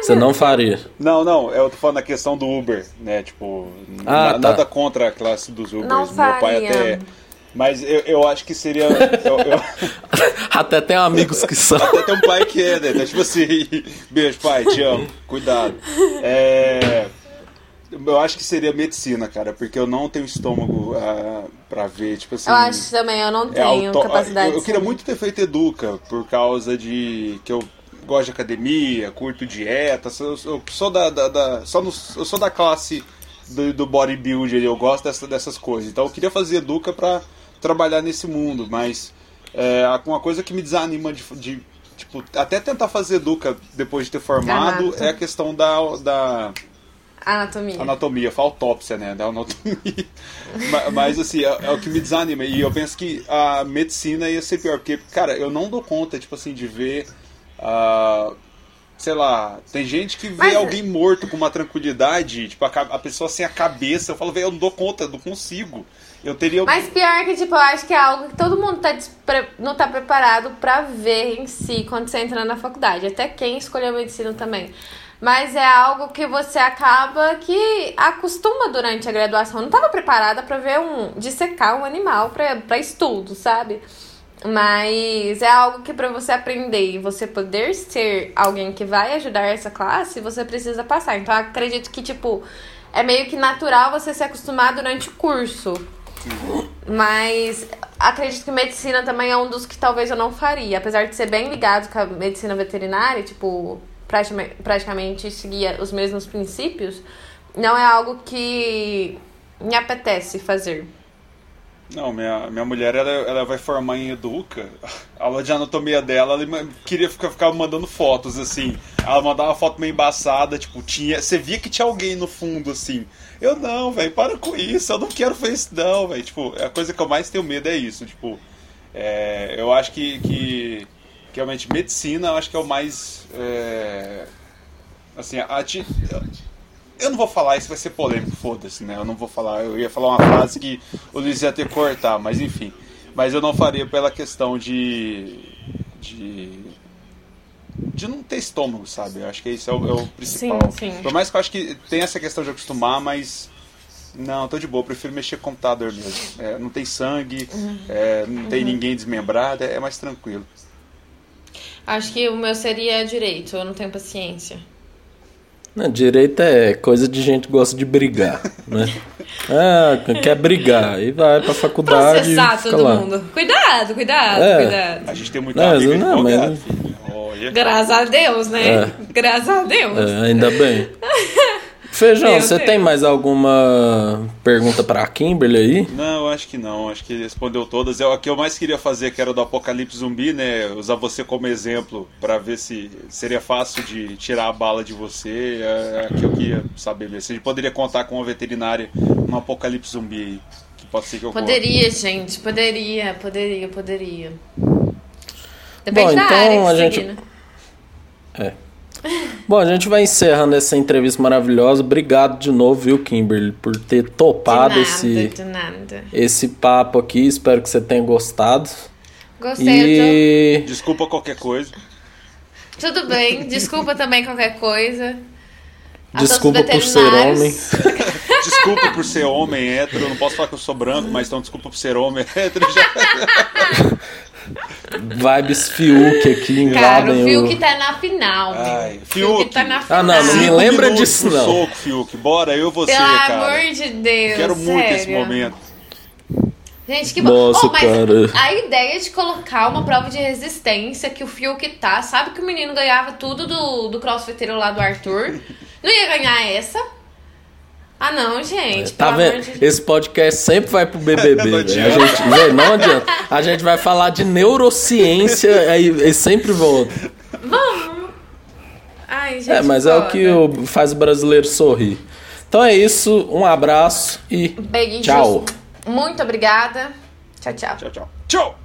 Você não faria. Não, não, eu tô falando a questão do Uber, né? Tipo, ah, tá. nada contra a classe dos Ubers. Não Meu pai até. Mas eu, eu acho que seria. Eu, eu... <laughs> Até tem amigos que são. Até tem um pai que é, né? Então, tipo assim, <laughs> beijo, pai, te amo, cuidado. É. Eu acho que seria medicina, cara, porque eu não tenho estômago uh, pra ver, tipo assim. Eu acho também, eu não é tenho é auto... capacidade. Eu, eu queria muito ter feito Educa, por causa de que eu gosto de academia, curto dieta, eu, eu sou da, da, da só no, eu sou da classe do, do bodybuilder, eu gosto dessa, dessas coisas. Então eu queria fazer Educa pra trabalhar nesse mundo, mas é, uma coisa que me desanima de, de tipo, até tentar fazer Educa depois de ter formado é a questão da, da Anatomia. Anatomia, autópsia, né? Da anatomia. <laughs> mas, mas, assim, é, é, o que me desanima. E eu penso que a medicina ia ser pior. Porque, cara, eu não dou conta, tipo assim, de ver. Uh, sei lá, tem gente que vê mas... alguém morto com uma tranquilidade, tipo, a, a pessoa sem a cabeça. Eu falo, velho, eu não dou conta, eu não consigo. Eu teria. Mas pior que, tipo, eu acho que é algo que todo mundo tá despre... não tá preparado para ver em si quando você entra na faculdade. Até quem escolheu medicina também. Mas é algo que você acaba que acostuma durante a graduação. Eu não estava preparada para ver um dissecar um animal para estudo, sabe? Mas é algo que para você aprender e você poder ser alguém que vai ajudar essa classe, você precisa passar. Então acredito que, tipo, é meio que natural você se acostumar durante o curso. Mas acredito que medicina também é um dos que talvez eu não faria. Apesar de ser bem ligado com a medicina veterinária, tipo, praticamente seguir os mesmos princípios, não é algo que me apetece fazer. Não, minha, minha mulher ela, ela vai formar em Educa. A <laughs> aula de anatomia dela, ela queria ficar, ficar mandando fotos, assim. Ela mandava uma foto meio embaçada, tipo, tinha. Você via que tinha alguém no fundo, assim. Eu não, velho, para com isso, eu não quero fazer isso, não, velho. Tipo, a coisa que eu mais tenho medo é isso. Tipo, é, eu acho que, que, que realmente medicina, eu acho que é o mais. É, assim, a, eu não vou falar, isso vai ser polêmico, foda-se, né? Eu não vou falar, eu ia falar uma frase que o Luiz ia ter que cortar, mas enfim. Mas eu não faria pela questão de. de. de não ter estômago, sabe? Eu acho que isso é o, é o principal. Sim, sim. Por mais que eu acho que tem essa questão de acostumar, mas. Não, tô de boa, prefiro mexer com computador mesmo. É, não tem sangue, uhum. é, não tem uhum. ninguém desmembrado, é, é mais tranquilo. Acho que o meu seria direito, eu não tenho paciência. Não, direita é coisa de gente que gosta de brigar, né? <laughs> Ah, quer brigar. E vai pra faculdade. Processar todo lá. mundo. Cuidado, cuidado, é. cuidado. A gente tem muito não, não, mas... Graças a Deus, né? É. Graças a Deus. É, ainda bem. <laughs> Feijão, você tem mais alguma pergunta pra Kimberly aí? Não, acho que não. Acho que ele respondeu todas. É o que eu mais queria fazer, que era do Apocalipse Zumbi, né? Usar você como exemplo para ver se seria fácil de tirar a bala de você. É, é que eu queria saber mesmo. Se a gente poderia contar com uma veterinária no Apocalipse Zumbi aí. Que pode ser que eu Poderia, gente. Poderia, poderia, poderia. Depende Bom, da então área a gente... Né? É. Bom, a gente vai encerrando essa entrevista maravilhosa. Obrigado de novo, viu, Kimberly, por ter topado nada, esse, esse papo aqui. Espero que você tenha gostado. Gostei, e... tô... Desculpa qualquer coisa. Tudo bem, <laughs> desculpa também qualquer coisa. A desculpa por ser homem. <laughs> desculpa por ser homem hétero. Eu não posso falar que eu sou branco, mas então desculpa por ser homem hétero. Já... <laughs> Vibes Fiuk aqui invadem Cara, o Fiuk tá na final. Ai, Fiuk. Fiuk tá na final. Ah, não, não me lembra disso, não. soco, Fiuk. Bora, eu você, Pelo cara. Pelo amor de Deus, Quero muito sério. esse momento. Gente, que bom. Nossa, oh, mas cara. a ideia de colocar uma prova de resistência que o Fiuk tá, sabe que o menino ganhava tudo do, do crossfiteiro lá do Arthur. Não ia ganhar essa. Ah, não, gente. Tá vendo? De... Esse podcast sempre vai pro BBB. não, a gente, não adianta. A gente vai falar de neurociência <laughs> aí, e sempre volta. Vamos. Ai, gente. É, mas foda. é o que faz o brasileiro sorrir. Então é isso. Um abraço e Beijos. tchau. Muito obrigada. Tchau, tchau. Tchau, tchau. Tchau.